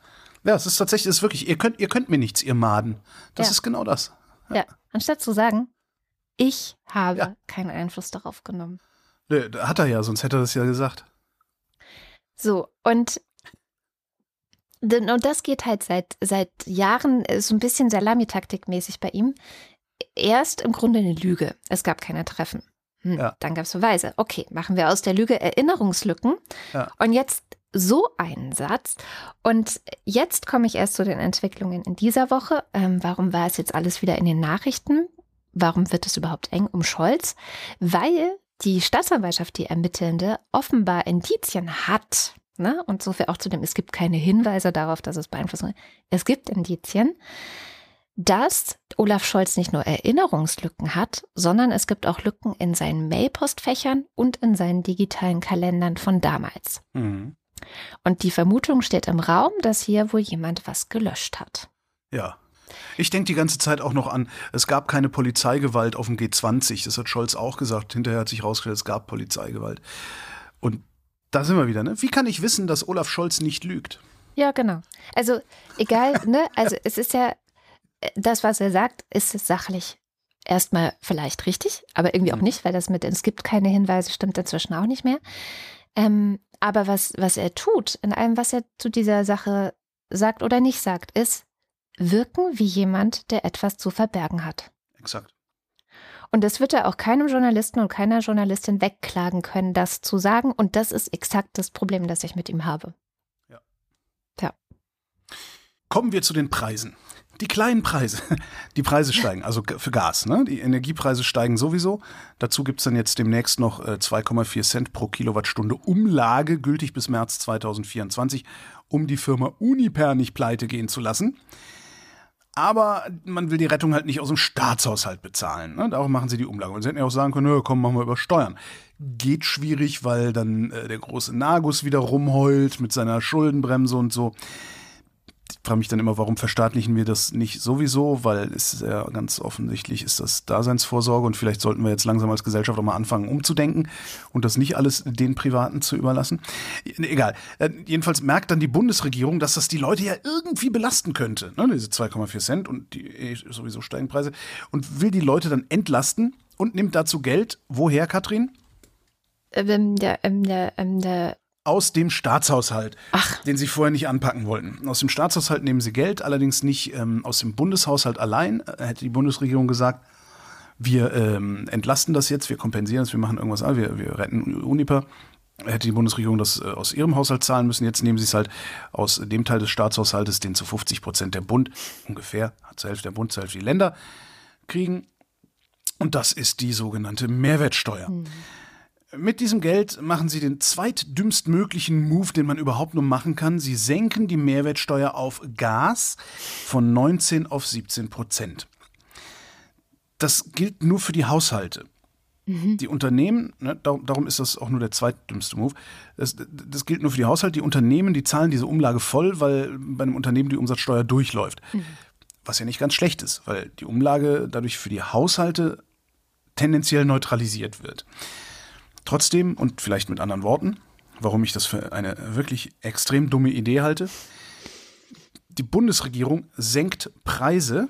Ja, es ist tatsächlich, es ist wirklich, ihr könnt, ihr könnt mir nichts, ihr Maden. Das ja. ist genau das. Ja. ja. anstatt zu sagen, ich habe ja. keinen Einfluss darauf genommen. Nee, hat er ja, sonst hätte er das ja gesagt. So, und, und das geht halt seit, seit Jahren äh, so ein bisschen Salamitaktik-mäßig bei ihm. Erst im Grunde eine Lüge. Es gab keine Treffen. Hm, ja. Dann gab es Verweise. Okay, machen wir aus der Lüge Erinnerungslücken. Ja. Und jetzt so einen Satz. Und jetzt komme ich erst zu den Entwicklungen in dieser Woche. Ähm, warum war es jetzt alles wieder in den Nachrichten? Warum wird es überhaupt eng um Scholz? Weil die Staatsanwaltschaft, die Ermittelnde, offenbar Indizien hat. Ne? Und so viel auch zu dem, es gibt keine Hinweise darauf, dass es beeinflusst Es gibt Indizien, dass Olaf Scholz nicht nur Erinnerungslücken hat, sondern es gibt auch Lücken in seinen Mailpostfächern und in seinen digitalen Kalendern von damals. Mhm. Und die Vermutung steht im Raum, dass hier wohl jemand was gelöscht hat. Ja, ich denke die ganze Zeit auch noch an, es gab keine Polizeigewalt auf dem G20. Das hat Scholz auch gesagt. Hinterher hat sich herausgestellt, es gab Polizeigewalt. Und da sind wir wieder, ne? Wie kann ich wissen, dass Olaf Scholz nicht lügt? Ja, genau. Also, egal, <laughs> ne? Also, es ist ja, das, was er sagt, ist sachlich erstmal vielleicht richtig, aber irgendwie auch mhm. nicht, weil das mit, es gibt keine Hinweise, stimmt inzwischen auch nicht mehr. Ähm, aber was, was er tut, in allem, was er zu dieser Sache sagt oder nicht sagt, ist, wirken wie jemand, der etwas zu verbergen hat. Exakt. Und das wird er auch keinem Journalisten und keiner Journalistin wegklagen können, das zu sagen. Und das ist exakt das Problem, das ich mit ihm habe. Ja. Ja. Kommen wir zu den Preisen. Die kleinen Preise. <laughs> Die Preise steigen, also für Gas. Ne? Die Energiepreise steigen sowieso. Dazu gibt es dann jetzt demnächst noch 2,4 äh, Cent pro Kilowattstunde Umlage, gültig bis März 2024, um die Firma Uniper nicht pleite gehen zu lassen aber man will die Rettung halt nicht aus dem Staatshaushalt bezahlen. Ne? Darum machen sie die Umlage. Und sie hätten ja auch sagen können, komm, machen wir über Steuern. Geht schwierig, weil dann äh, der große Nagus wieder rumheult mit seiner Schuldenbremse und so frage mich dann immer, warum verstaatlichen wir das nicht sowieso, weil es ja ganz offensichtlich ist das Daseinsvorsorge und vielleicht sollten wir jetzt langsam als Gesellschaft auch mal anfangen umzudenken und das nicht alles den Privaten zu überlassen. Egal. Äh, jedenfalls merkt dann die Bundesregierung, dass das die Leute ja irgendwie belasten könnte, ne? diese 2,4 Cent und die eh sowieso steigenden Preise und will die Leute dann entlasten und nimmt dazu Geld. Woher, Katrin? Ähm, der, ähm, der, ähm, der aus dem Staatshaushalt, Ach. den sie vorher nicht anpacken wollten. Aus dem Staatshaushalt nehmen sie Geld, allerdings nicht ähm, aus dem Bundeshaushalt allein, äh, hätte die Bundesregierung gesagt. Wir ähm, entlasten das jetzt, wir kompensieren das, wir machen irgendwas an, wir, wir retten Uniper. Hätte die Bundesregierung das äh, aus ihrem Haushalt zahlen müssen, jetzt nehmen sie es halt aus dem Teil des Staatshaushaltes, den zu 50 Prozent der Bund, ungefähr, zur Hälfte der Bund, zur Hälfte die Länder kriegen. Und das ist die sogenannte Mehrwertsteuer. Mhm. Mit diesem Geld machen sie den zweitdümmstmöglichen Move, den man überhaupt nur machen kann. Sie senken die Mehrwertsteuer auf Gas von 19 auf 17 Prozent. Das gilt nur für die Haushalte. Die Unternehmen, ne, darum, ist das auch nur der zweitdümmste Move, das, das gilt nur für die Haushalte. Die Unternehmen, die zahlen diese Umlage voll, weil bei einem Unternehmen die Umsatzsteuer durchläuft. Was ja nicht ganz schlecht ist, weil die Umlage dadurch für die Haushalte tendenziell neutralisiert wird. Trotzdem, und vielleicht mit anderen Worten, warum ich das für eine wirklich extrem dumme Idee halte, die Bundesregierung senkt Preise.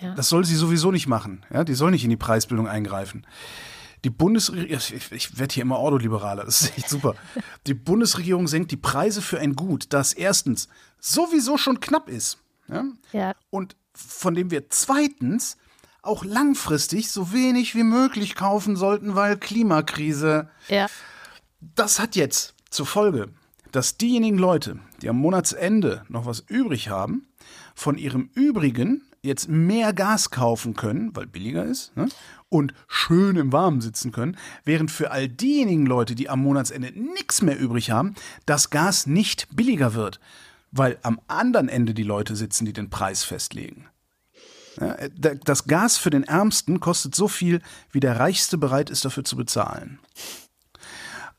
Ja. Das soll sie sowieso nicht machen. Ja, die soll nicht in die Preisbildung eingreifen. Die Bundesregierung, ich, ich werde hier immer ordoliberaler, das ist echt super. <laughs> Die Bundesregierung senkt die Preise für ein Gut, das erstens sowieso schon knapp ist. Ja? Ja. Und von dem wir zweitens auch langfristig so wenig wie möglich kaufen sollten, weil Klimakrise. Ja. Das hat jetzt zur Folge, dass diejenigen Leute, die am Monatsende noch was übrig haben, von ihrem übrigen jetzt mehr Gas kaufen können, weil billiger ist, ne? und schön im Warmen sitzen können, während für all diejenigen Leute, die am Monatsende nichts mehr übrig haben, das Gas nicht billiger wird, weil am anderen Ende die Leute sitzen, die den Preis festlegen. Das Gas für den Ärmsten kostet so viel, wie der Reichste bereit ist, dafür zu bezahlen.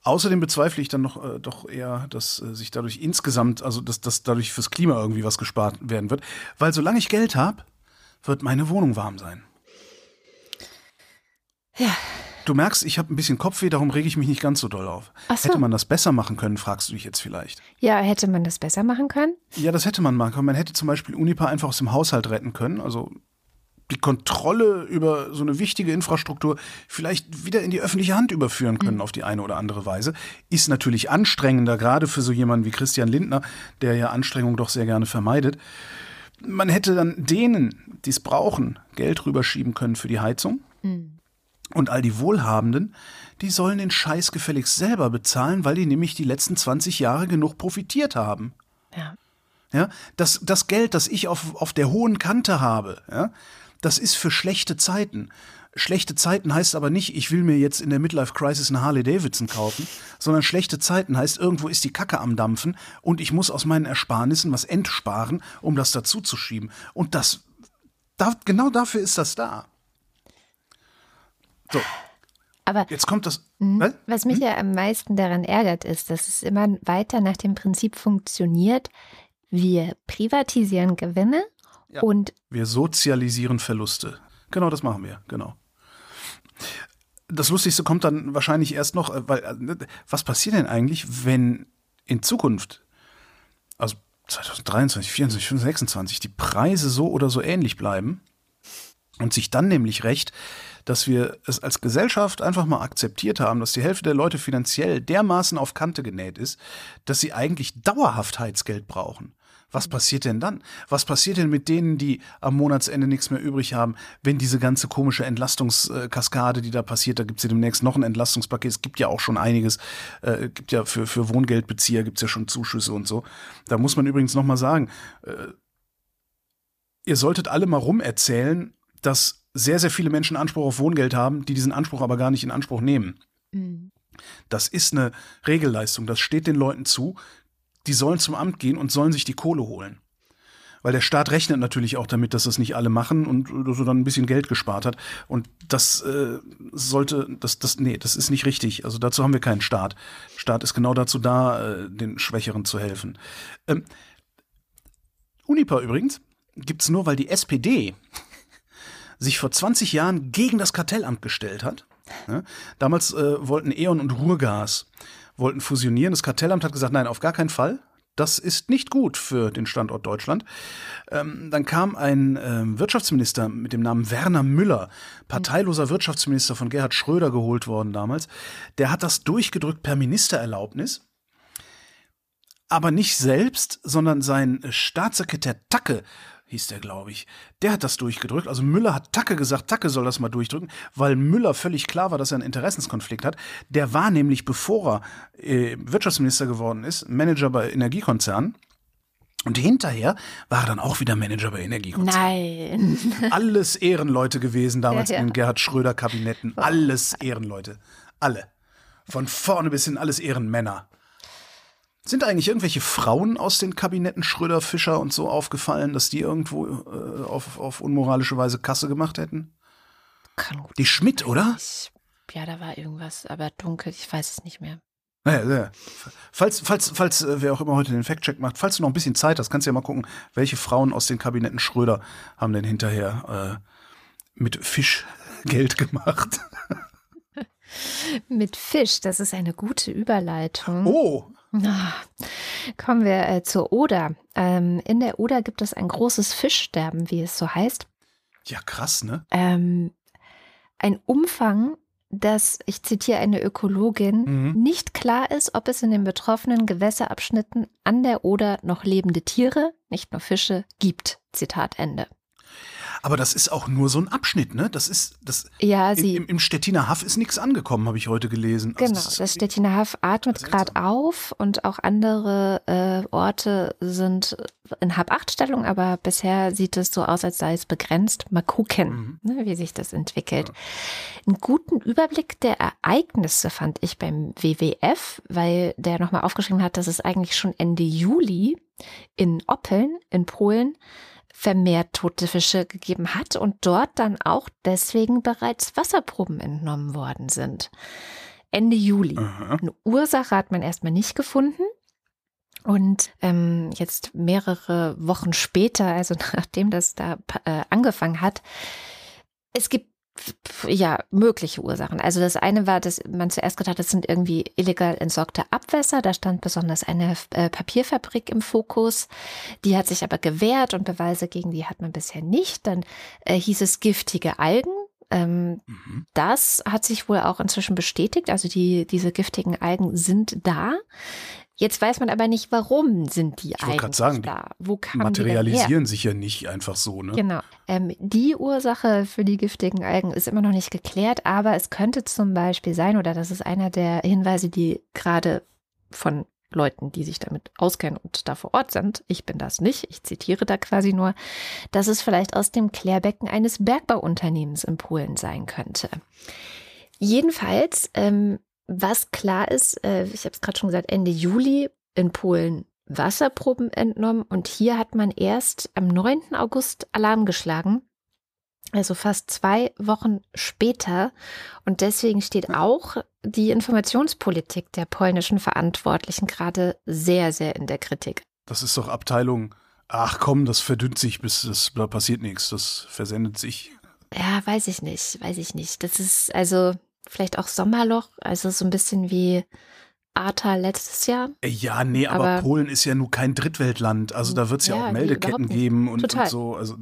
Außerdem bezweifle ich dann noch äh, doch eher, dass äh, sich dadurch insgesamt, also dass, dass dadurch fürs Klima irgendwie was gespart werden wird. Weil solange ich Geld habe, wird meine Wohnung warm sein. Ja. Du merkst, ich habe ein bisschen Kopfweh, darum rege ich mich nicht ganz so doll auf. So. Hätte man das besser machen können, fragst du dich jetzt vielleicht. Ja, hätte man das besser machen können? Ja, das hätte man machen können. Man hätte zum Beispiel Unipa einfach aus dem Haushalt retten können. Also die Kontrolle über so eine wichtige Infrastruktur vielleicht wieder in die öffentliche Hand überführen können auf die eine oder andere Weise. Ist natürlich anstrengender, gerade für so jemanden wie Christian Lindner, der ja Anstrengung doch sehr gerne vermeidet. Man hätte dann denen, die es brauchen, Geld rüberschieben können für die Heizung. Und all die Wohlhabenden, die sollen den Scheiß gefälligst selber bezahlen, weil die nämlich die letzten 20 Jahre genug profitiert haben. Ja. Ja, das, das Geld, das ich auf, auf der hohen Kante habe, ja, das ist für schlechte Zeiten. Schlechte Zeiten heißt aber nicht, ich will mir jetzt in der Midlife Crisis eine Harley Davidson kaufen, sondern schlechte Zeiten heißt, irgendwo ist die Kacke am Dampfen und ich muss aus meinen Ersparnissen was entsparen, um das dazu zu schieben. Und das, da, genau dafür ist das da. So, Aber jetzt kommt das. Was? was mich ja am meisten daran ärgert, ist, dass es immer weiter nach dem Prinzip funktioniert, wir privatisieren Gewinne Ja. und Wir sozialisieren Verluste. Genau das machen wir, genau. Das Lustigste kommt dann wahrscheinlich erst noch, äh, weil, äh, was passiert denn eigentlich, wenn in Zukunft, also 2023, 2024, 2026, die Preise so oder so ähnlich bleiben und sich dann nämlich recht, dass wir es als Gesellschaft einfach mal akzeptiert haben, dass die Hälfte der Leute finanziell dermaßen auf Kante genäht ist, dass sie eigentlich dauerhaft Heizgeld brauchen. Was passiert denn dann? Was passiert denn mit denen, die am Monatsende nichts mehr übrig haben, wenn diese ganze komische Entlastungskaskade, die da passiert, da gibt es ja demnächst noch ein Entlastungspaket, es gibt ja auch schon einiges, äh, gibt ja für, für Wohngeldbezieher gibt es ja schon Zuschüsse und so. Da muss man übrigens nochmal sagen, äh, ihr solltet alle mal rumerzählen, dass sehr, sehr viele Menschen Anspruch auf Wohngeld haben, die diesen Anspruch aber gar nicht in Anspruch nehmen. Das ist eine Regelleistung, das steht den Leuten zu. Die sollen zum Amt gehen und sollen sich die Kohle holen. Weil der Staat rechnet natürlich auch damit, dass das nicht alle machen und äh, er dann ein bisschen Geld gespart hat. Und das äh, sollte, das, das, nee, das ist nicht richtig. Also dazu haben wir keinen Staat. Staat ist genau dazu da, äh, den Schwächeren zu helfen. Ähm, Unipa übrigens gibt's nur, weil die SPD <laughs> sich vor 20 Jahren gegen das Kartellamt gestellt hat. Ja, damals äh, wollten E.ON und Ruhrgas wollten fusionieren. Das Kartellamt hat gesagt, nein, auf gar keinen Fall. Das ist nicht gut für den Standort Deutschland. Ähm, dann kam ein ähm, Wirtschaftsminister mit dem Namen Werner Müller, parteiloser Wirtschaftsminister von Gerhard Schröder geholt worden damals. Der hat das durchgedrückt per Ministererlaubnis aber nicht selbst, sondern sein Staatssekretär Tacke hieß der, glaube ich. Der hat das durchgedrückt. Also Müller hat Tacke gesagt, Tacke soll das mal durchdrücken, weil Müller völlig klar war, dass er einen Interessenskonflikt hat. Der war nämlich, bevor er äh, Wirtschaftsminister geworden ist, Manager bei Energiekonzernen. Und hinterher war er dann auch wieder Manager bei Energiekonzernen. nein. <laughs> Alles Ehrenleute gewesen damals Ja, ja. in den Gerhard Schröder Kabinetten. Alles Ehrenleute. Alle. Von vorne bis hin alles Ehrenmänner. Sind eigentlich irgendwelche Frauen aus den Kabinetten Schröder, Fischer und so aufgefallen, dass die irgendwo äh, auf, auf unmoralische Weise Kasse gemacht hätten? Kann gut. Die Schmidt, oder? Ich, ja, da war irgendwas, aber dunkel, ich weiß es nicht mehr. Naja, naja. Falls, falls, falls äh, wer auch immer heute den Fact-Check macht, falls du noch ein bisschen Zeit hast, kannst du ja mal gucken, welche Frauen aus den Kabinetten Schröder haben denn hinterher äh, mit Fisch <laughs> Geld gemacht. <laughs> Mit Fisch, das ist eine gute Überleitung. Oh, <laughs> Kommen wir äh, zur Oder. Ähm, in der Oder gibt es ein großes Fischsterben, wie es so heißt. ja krass, ne? Ähm, ein Umfang, dass, ich zitiere eine Ökologin, Mhm. nicht klar ist, ob es in den betroffenen Gewässerabschnitten an der Oder noch lebende Tiere, nicht nur Fische, gibt. Zitat Ende. Aber das ist auch nur so ein Abschnitt, ne? Das ist, das, Ja, im, sie. im, im Stettiner Haff ist nichts angekommen, habe ich heute gelesen. Also Genau, ist- das Stettiner Haff atmet gerade auf und auch andere äh, Orte sind in Hab-Acht-Stellung, aber bisher sieht es so aus, als sei es begrenzt. Mal gucken, Mhm. ne, wie sich das entwickelt. Einen guten Überblick der Ereignisse fand ich beim WWF, weil der nochmal aufgeschrieben hat, dass es eigentlich schon Ende Juli in Oppeln in Polen vermehrt tote Fische gegeben hat und dort dann auch deswegen bereits Wasserproben entnommen worden sind. Ende Juli. Aha. Eine Ursache hat man erstmal nicht gefunden. Und ähm, jetzt mehrere Wochen später, also <laughs> nachdem das da äh, angefangen hat, es gibt ja mögliche Ursachen. Also das eine war, dass man zuerst gedacht hat, das sind irgendwie illegal entsorgte Abwässer. Da stand besonders eine äh, Papierfabrik im Fokus. Die hat sich aber gewehrt und Beweise gegen die hat man bisher nicht. Dann äh, hieß es giftige Algen. Ähm, Mhm. das hat sich wohl auch inzwischen bestätigt. Also die, diese giftigen Algen sind da. Jetzt weiß man aber nicht, warum sind die Ich eigentlich sagen, da? Wo kamen? Materialisieren sich ja nicht einfach so, ne? Genau. Ähm, die Ursache für die giftigen Algen ist immer noch nicht geklärt, aber es könnte zum Beispiel sein, oder das ist einer der Hinweise, die gerade von Leuten, die sich damit auskennen und da vor Ort sind, ich bin das nicht, ich zitiere da quasi nur, dass es vielleicht aus dem Klärbecken eines Bergbauunternehmens in Polen sein könnte. Jedenfalls, ähm, was klar ist, äh, ich habe es gerade schon gesagt, Ende Juli in Polen Wasserproben entnommen und hier hat man erst am 9. August Alarm geschlagen, also fast zwei Wochen später. Und deswegen steht auch die Informationspolitik der polnischen Verantwortlichen gerade sehr, sehr in der Kritik. Das ist doch Abteilung, ach komm, das verdünnt sich, bis das, da passiert nichts, das versendet sich. Ja, weiß ich nicht, weiß ich nicht. Das ist also vielleicht auch Sommerloch, also so ein bisschen wie Ahrtal letztes Jahr. Äh, Ja, nee, aber, Aber- Polen ist ja nun kein Drittweltland. Also da wird es ja, Ja, auch Meldeketten geben und, und so. Also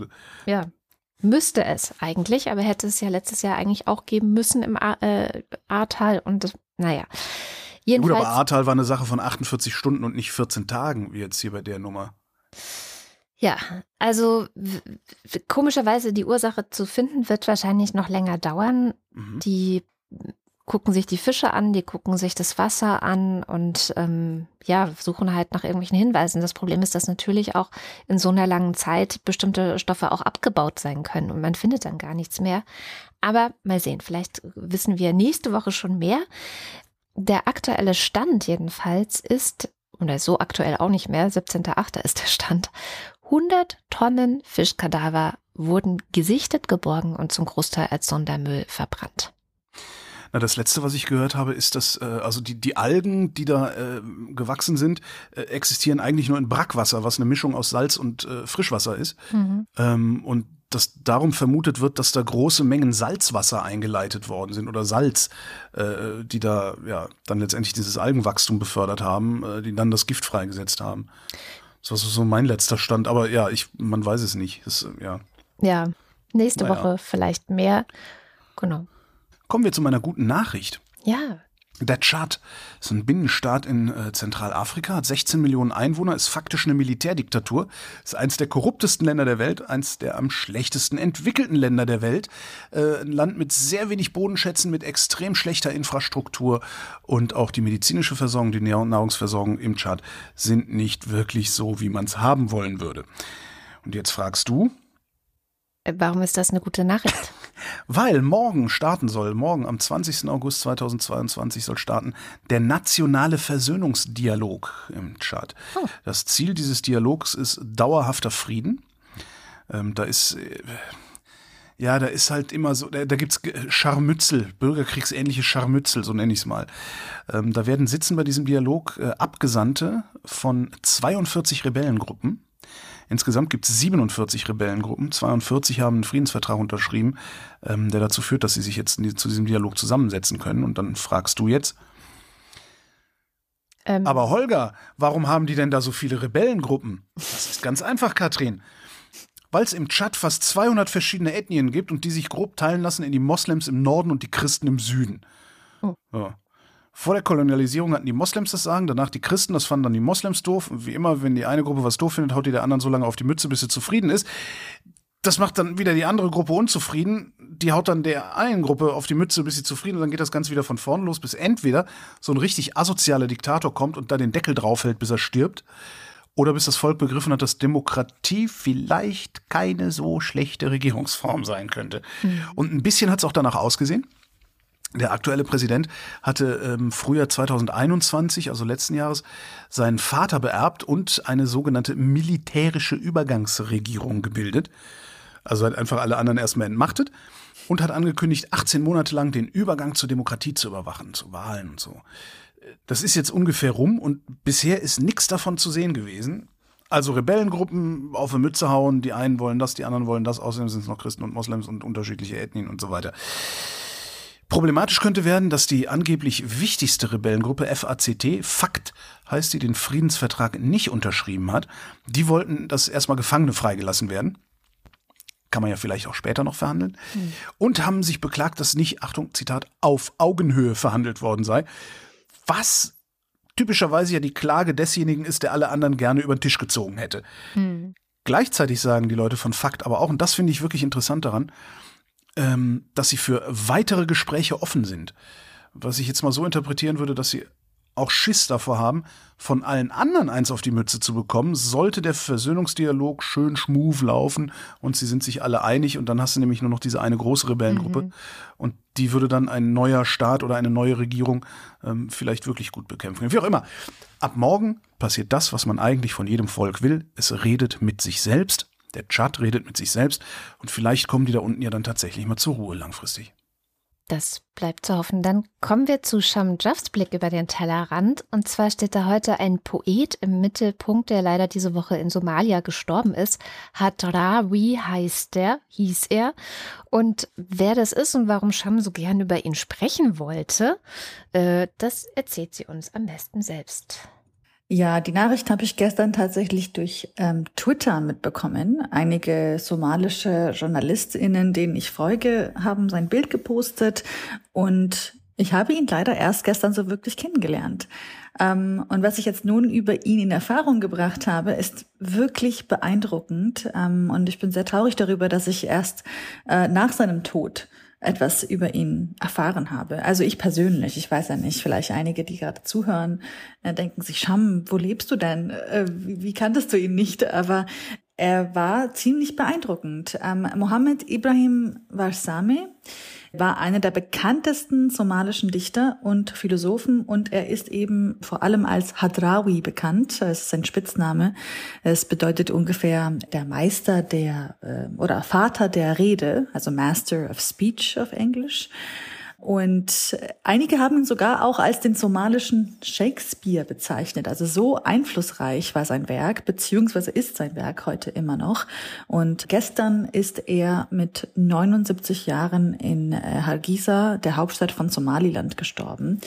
Ja, müsste es eigentlich, aber hätte es ja letztes Jahr eigentlich auch geben müssen im äh, Ahrtal und das- naja. gut, Jedenfalls, aber Ahrtal war eine Sache von 48 Stunden und nicht 14 Tagen, wie jetzt hier bei der Nummer. ja, also komischerweise die Ursache zu finden wird wahrscheinlich noch länger dauern. Mhm. Die gucken sich die Fische an, die gucken sich das Wasser an und ähm, ja, suchen halt nach irgendwelchen Hinweisen. Das Problem ist, dass natürlich auch in so einer langen Zeit bestimmte Stoffe auch abgebaut sein können und man findet dann gar nichts mehr. Aber mal sehen, vielleicht wissen wir nächste Woche schon mehr. Der aktuelle Stand jedenfalls ist, oder so aktuell auch nicht mehr, 17.8. ist der Stand, 100 Tonnen Fischkadaver wurden gesichtet, geborgen und zum Großteil als Sondermüll verbrannt. Na, das letzte, was ich gehört habe, ist, dass äh, also die, die Algen, die da äh, gewachsen sind, äh, existieren eigentlich nur in Brackwasser, was eine Mischung aus Salz und äh, Frischwasser ist. Ähm, und dass darum vermutet wird, dass da große Mengen Salzwasser eingeleitet worden sind oder Salz, äh, die da ja dann letztendlich dieses Algenwachstum befördert haben, äh, die dann das Gift freigesetzt haben. Das war so- so mein letzter Stand, aber ja, ich, man weiß es nicht. Das, äh, ja. Ja, nächste Naja. Woche vielleicht mehr. Genau. Kommen wir zu meiner guten Nachricht. Ja, Der Tschad ist ein Binnenstaat in äh, Zentralafrika, hat 16 Millionen Einwohner, ist faktisch eine Militärdiktatur, ist eins der korruptesten Länder der Welt, eins der am schlechtesten entwickelten Länder der Welt. Äh, ein Land mit sehr wenig Bodenschätzen, mit extrem schlechter Infrastruktur und auch die medizinische Versorgung, die Nahr- Nahrungsversorgung im Tschad sind nicht wirklich so, wie man es haben wollen würde. Und jetzt fragst du, Äh, warum ist das eine gute Nachricht? Weil morgen starten soll, morgen am 20. August 2022 soll starten der nationale Versöhnungsdialog im Tschad. Oh. Das Ziel dieses Dialogs ist dauerhafter Frieden. Ähm, da ist äh, ja, da ist halt immer so, da, da gibt's Scharmützel, bürgerkriegsähnliche Scharmützel, so nenne ich es mal. Ähm, da werden sitzen bei diesem Dialog äh, Abgesandte von 42 Rebellengruppen. Insgesamt gibt es 47 Rebellengruppen. 42 haben einen Friedensvertrag unterschrieben, ähm, der dazu führt, dass sie sich jetzt zu diesem Dialog zusammensetzen können. Und dann fragst du jetzt, ähm. aber Holger, warum haben die denn da so viele Rebellengruppen? Das ist ganz einfach, Katrin weil es im Tschad fast 200 verschiedene Ethnien gibt und die sich grob teilen lassen in die Moslems im Norden und die Christen im Süden. Oh. Ja. Vor der Kolonialisierung hatten die Moslems das Sagen, danach die Christen, das fanden dann die Moslems doof. Und wie immer, wenn die eine Gruppe was doof findet, haut die der anderen so lange auf die Mütze, bis sie zufrieden ist. Das macht dann wieder die andere Gruppe unzufrieden. Die haut dann der einen Gruppe auf die Mütze, bis sie zufrieden ist. Dann geht das Ganze wieder von vorne los, bis entweder so ein richtig asozialer Diktator kommt und da den Deckel draufhält, bis er stirbt oder bis das Volk begriffen hat, dass Demokratie vielleicht keine so schlechte Regierungsform sein könnte. Mhm. Und ein bisschen hat es auch danach ausgesehen. Der aktuelle Präsident hatte ähm, Frühjahr 2021, also letzten Jahres, seinen Vater beerbt und eine sogenannte militärische Übergangsregierung gebildet. Also hat einfach alle anderen erstmal entmachtet und hat angekündigt, 18 Monate lang den Übergang zur Demokratie zu überwachen, zu Wahlen und so. Das ist jetzt ungefähr rum und bisher ist nichts davon zu sehen gewesen. Also Rebellengruppen auf eine Mütze hauen, die einen wollen das, die anderen wollen das, außerdem sind es noch Christen und Moslems und unterschiedliche Ethnien und so weiter. Problematisch könnte werden, dass die angeblich wichtigste Rebellengruppe FACT, FACT heißt die, den Friedensvertrag nicht unterschrieben hat. Die wollten, dass erstmal Gefangene freigelassen werden. Kann man ja vielleicht auch später noch verhandeln. Hm. Und haben sich beklagt, dass nicht, Achtung, Zitat, auf Augenhöhe verhandelt worden sei was typischerweise ja die Klage desjenigen ist, der alle anderen gerne über den Tisch gezogen hätte. Hm. Gleichzeitig sagen die Leute von Fakt aber auch, und das finde ich wirklich interessant daran, ähm, dass sie für weitere Gespräche offen sind. Was ich jetzt mal so interpretieren würde, dass sie auch Schiss davor haben, von allen anderen eins auf die Mütze zu bekommen, sollte der Versöhnungsdialog schön schmuf laufen und sie sind sich alle einig und dann hast du nämlich nur noch diese eine große Rebellengruppe mhm. und die würde dann ein neuer Staat oder eine neue Regierung ähm, vielleicht wirklich gut bekämpfen. Wie auch immer, ab morgen passiert das, was man eigentlich von jedem Volk will. Es redet mit sich selbst. Der Chat redet mit sich selbst und vielleicht kommen die da unten ja dann tatsächlich mal zur Ruhe langfristig. Das bleibt zu hoffen. Dann kommen wir zu Sham Jaffs Blick über den Tellerrand. Und zwar steht da heute ein Poet im Mittelpunkt, der leider diese Woche in Somalia gestorben ist. Hadrawi heißt der, hieß er. Und wer das ist und warum Sham so gern über ihn sprechen wollte, äh, das erzählt sie uns am besten selbst. Ja, die Nachricht habe ich gestern tatsächlich durch ähm, Twitter mitbekommen. Einige somalische JournalistInnen, denen ich folge, haben sein Bild gepostet und ich habe ihn leider erst gestern so wirklich kennengelernt. Ähm, und was ich jetzt nun über ihn in Erfahrung gebracht habe, ist wirklich beeindruckend. Ähm, und ich bin sehr traurig darüber, dass ich erst äh, nach seinem Tod etwas über ihn erfahren habe. Also ich persönlich, ich weiß ja nicht, vielleicht einige, die gerade zuhören, äh, denken sich, Scham, wo lebst du denn? Äh, wie, kanntest du ihn nicht? Aber er war ziemlich beeindruckend. Ähm, Mohammed Ibrahim Warsame war einer der bekanntesten somalischen Dichter und Philosophen und er ist eben vor allem als Hadrawi bekannt. Das ist sein Spitzname. Es bedeutet ungefähr der Meister der äh, oder Vater der Rede, also Master of Speech auf Englisch. Und einige haben ihn sogar auch als den somalischen Shakespeare bezeichnet. Also so einflussreich war sein Werk, beziehungsweise ist sein Werk heute immer noch. Und gestern ist er mit 79 Jahren in äh, Hargeisa, der Hauptstadt von Somaliland, gestorben.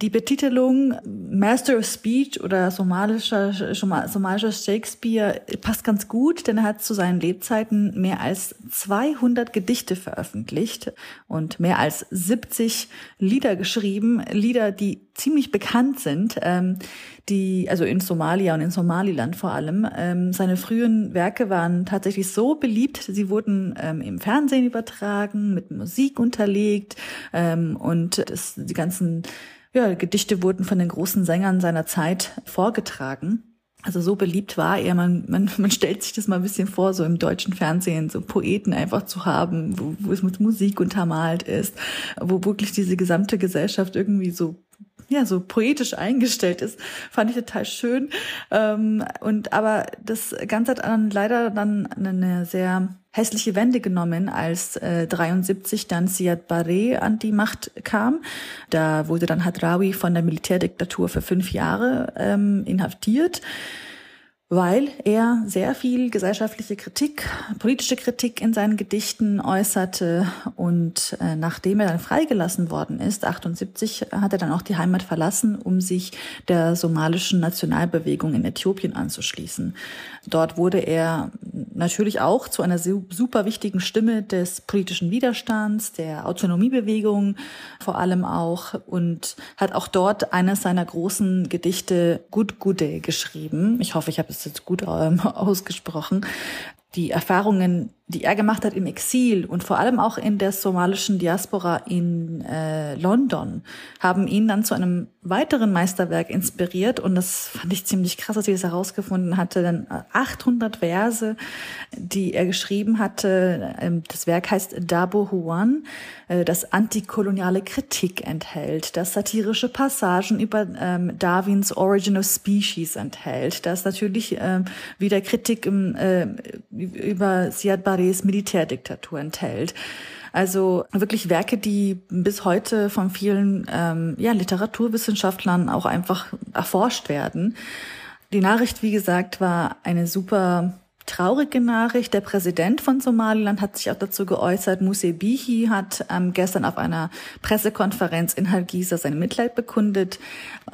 Die Betitelung Master of Speech oder somalischer, somalischer Shakespeare passt ganz gut, denn er hat zu seinen Lebzeiten mehr als 200 Gedichte veröffentlicht und mehr als 70 Lieder geschrieben, Lieder, die ziemlich bekannt sind, ähm, die also in Somalia und in Somaliland vor allem. Ähm, seine frühen Werke waren tatsächlich so beliebt, sie wurden ähm, im Fernsehen übertragen, mit Musik unterlegt ähm, und das, die ganzen ja, Gedichte wurden von den großen Sängern seiner Zeit vorgetragen. Also so beliebt war er, man, man, <laughs> man stellt sich das mal ein bisschen vor, so im deutschen Fernsehen, so Poeten einfach zu haben, wo, wo es mit Musik untermalt ist, wo wirklich diese gesamte Gesellschaft irgendwie so ja, so poetisch eingestellt ist, fand ich total schön. Ähm, und aber das Ganze hat dann leider dann eine sehr hässliche Wende genommen, als äh, 73 dann Siad Barre an die Macht kam. Da wurde dann Hadrawi von der Militärdiktatur für fünf Jahre ähm, inhaftiert weil er sehr viel gesellschaftliche Kritik, politische Kritik in seinen Gedichten äußerte und äh, nachdem er dann freigelassen worden ist, 78, hat er dann auch die Heimat verlassen, um sich der somalischen Nationalbewegung in Äthiopien anzuschließen. Dort wurde er natürlich auch zu einer super wichtigen Stimme des politischen Widerstands, der Autonomiebewegung vor allem auch und hat auch dort eines seiner großen Gedichte Good Gude geschrieben. Ich hoffe, ich habe es jetzt gut ähm, <laughs> ausgesprochen. Die Erfahrungen die er gemacht hat im Exil und vor allem auch in der somalischen Diaspora in äh, London, haben ihn dann zu einem weiteren Meisterwerk inspiriert und das fand ich ziemlich krass, dass ich das herausgefunden hatte. Denn 800 äh, Verse, die er geschrieben hatte. Ähm, das Werk heißt Dabo Huan, äh, das antikoloniale Kritik enthält, das satirische Passagen über ähm, Darwins Origin of Species enthält, das natürlich ähm, wieder Kritik im, äh, über Siad Barre Paris Militärdiktatur enthält. Also wirklich Werke, die bis heute von vielen ähm, ja, Literaturwissenschaftlern auch einfach erforscht werden. Die Nachricht, wie gesagt, war eine super traurige Nachricht. Der Präsident von Somaliland hat sich auch dazu geäußert. Muse Bihi hat ähm, gestern auf einer Pressekonferenz in Hargeisa sein Mitleid bekundet,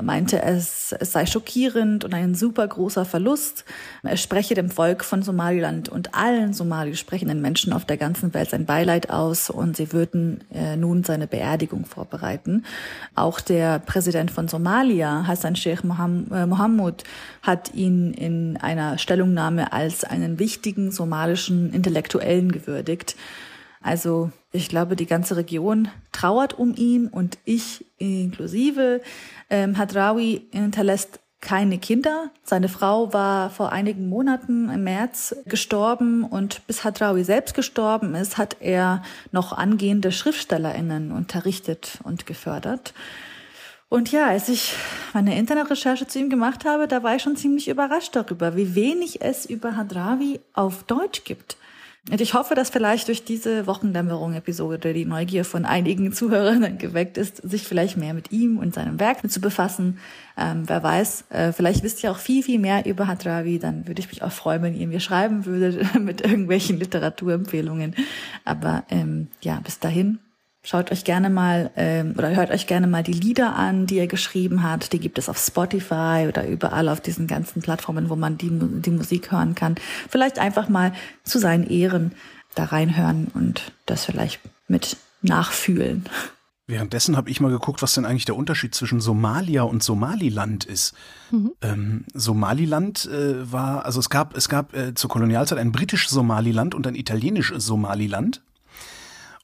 meinte, es, es sei schockierend und ein super großer Verlust. Er spreche dem Volk von Somaliland und allen somalisch sprechenden Menschen auf der ganzen Welt sein Beileid aus und sie würden äh, nun seine Beerdigung vorbereiten. Auch der Präsident von Somalia, Hassan Sheikh äh, Mohammed, hat ihn in einer Stellungnahme als eine einen wichtigen somalischen Intellektuellen gewürdigt. Also ich glaube, die ganze Region trauert um ihn und ich inklusive. Ähm, Hadrawi hinterlässt keine Kinder. Seine Frau war vor einigen Monaten im März gestorben und bis Hadrawi selbst gestorben ist, hat er noch angehende SchriftstellerInnen unterrichtet und gefördert. Und ja, als ich meine Internetrecherche zu ihm gemacht habe, da war ich schon ziemlich überrascht darüber, wie wenig es über Hadrawi auf Deutsch gibt. Und ich hoffe, dass vielleicht durch diese Wochendämmerung-Episode die Neugier von einigen Zuhörern <laughs> geweckt ist, sich vielleicht mehr mit ihm und seinem Werk zu befassen. Ähm, wer weiß, äh, vielleicht wisst ihr auch viel, viel mehr über Hadrawi. Dann würde ich mich auch freuen, wenn ihr mir schreiben würdet <laughs> mit irgendwelchen Literaturempfehlungen. Aber ähm, ja, bis dahin Schaut euch gerne mal ähm, oder hört euch gerne mal die Lieder an, die er geschrieben hat. Die gibt es auf Spotify oder überall auf diesen ganzen Plattformen, wo man die, die Musik hören kann. Vielleicht einfach mal zu seinen Ehren da reinhören und das vielleicht mit nachfühlen. Währenddessen habe ich mal geguckt, was denn eigentlich der Unterschied zwischen Somalia und Somaliland ist. Mhm. Ähm, Somaliland äh, war, also es gab, es gab äh, zur Kolonialzeit ein britisches Somaliland und ein italienisches Somaliland.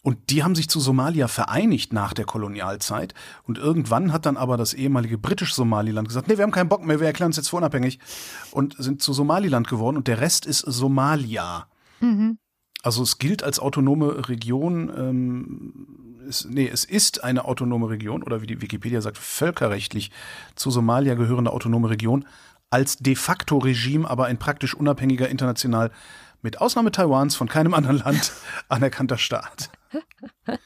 Und die haben sich zu Somalia vereinigt nach der Kolonialzeit. Und irgendwann hat dann aber das ehemalige britische Somaliland gesagt, nee, wir haben keinen Bock mehr, wir erklären uns jetzt für unabhängig. Und sind zu Somaliland geworden. Und der Rest ist Somalia. Mhm. Also es gilt als autonome Region. Ähm, es, nee, es ist eine autonome Region oder wie die Wikipedia sagt, völkerrechtlich zu Somalia gehörende autonome Region. Als de facto Regime, aber ein praktisch unabhängiger international mit Ausnahme Taiwans von keinem anderen Land <laughs> anerkannter Staat. <laughs>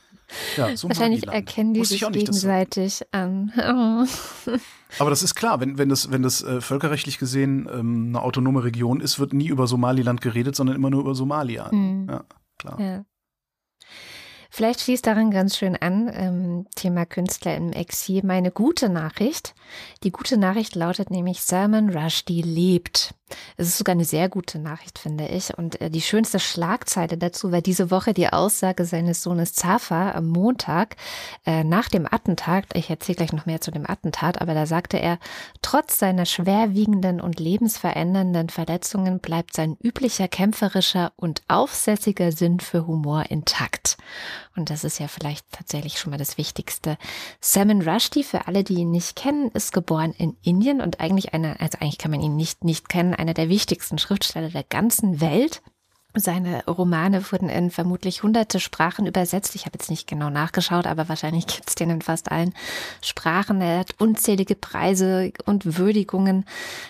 Ja, so Wahrscheinlich erkennen die sich nicht, gegenseitig an. Oh. Aber das ist klar, wenn, wenn das, wenn das äh, völkerrechtlich gesehen ähm, eine autonome Region ist, wird nie über Somaliland geredet, sondern immer nur über Somalia. Mhm. Ja, klar. Ja. Vielleicht schließt daran ganz schön an, ähm, Thema Künstler im Exil, meine gute Nachricht. Die gute Nachricht lautet nämlich, Salman Rushdie lebt. Es ist sogar eine sehr gute Nachricht, finde ich. Und äh, die schönste Schlagzeile dazu war diese Woche die Aussage seines Sohnes Zafa am Montag äh, nach dem Attentat. Ich erzähle gleich noch mehr zu dem Attentat, aber da sagte er, trotz seiner schwerwiegenden und lebensverändernden Verletzungen bleibt sein üblicher kämpferischer und aufsässiger Sinn für Humor intakt. Und das ist ja vielleicht tatsächlich schon mal das Wichtigste. Salman Rushdie, für alle, die ihn nicht kennen, ist geboren in Indien und eigentlich einer, also eigentlich kann man ihn nicht, nicht kennen, einer der wichtigsten Schriftsteller der ganzen Welt. Seine Romane wurden in vermutlich hunderte Sprachen übersetzt. Ich habe jetzt nicht genau nachgeschaut, aber wahrscheinlich gibt es den in fast allen Sprachen. Er hat unzählige Preise und Würdigungen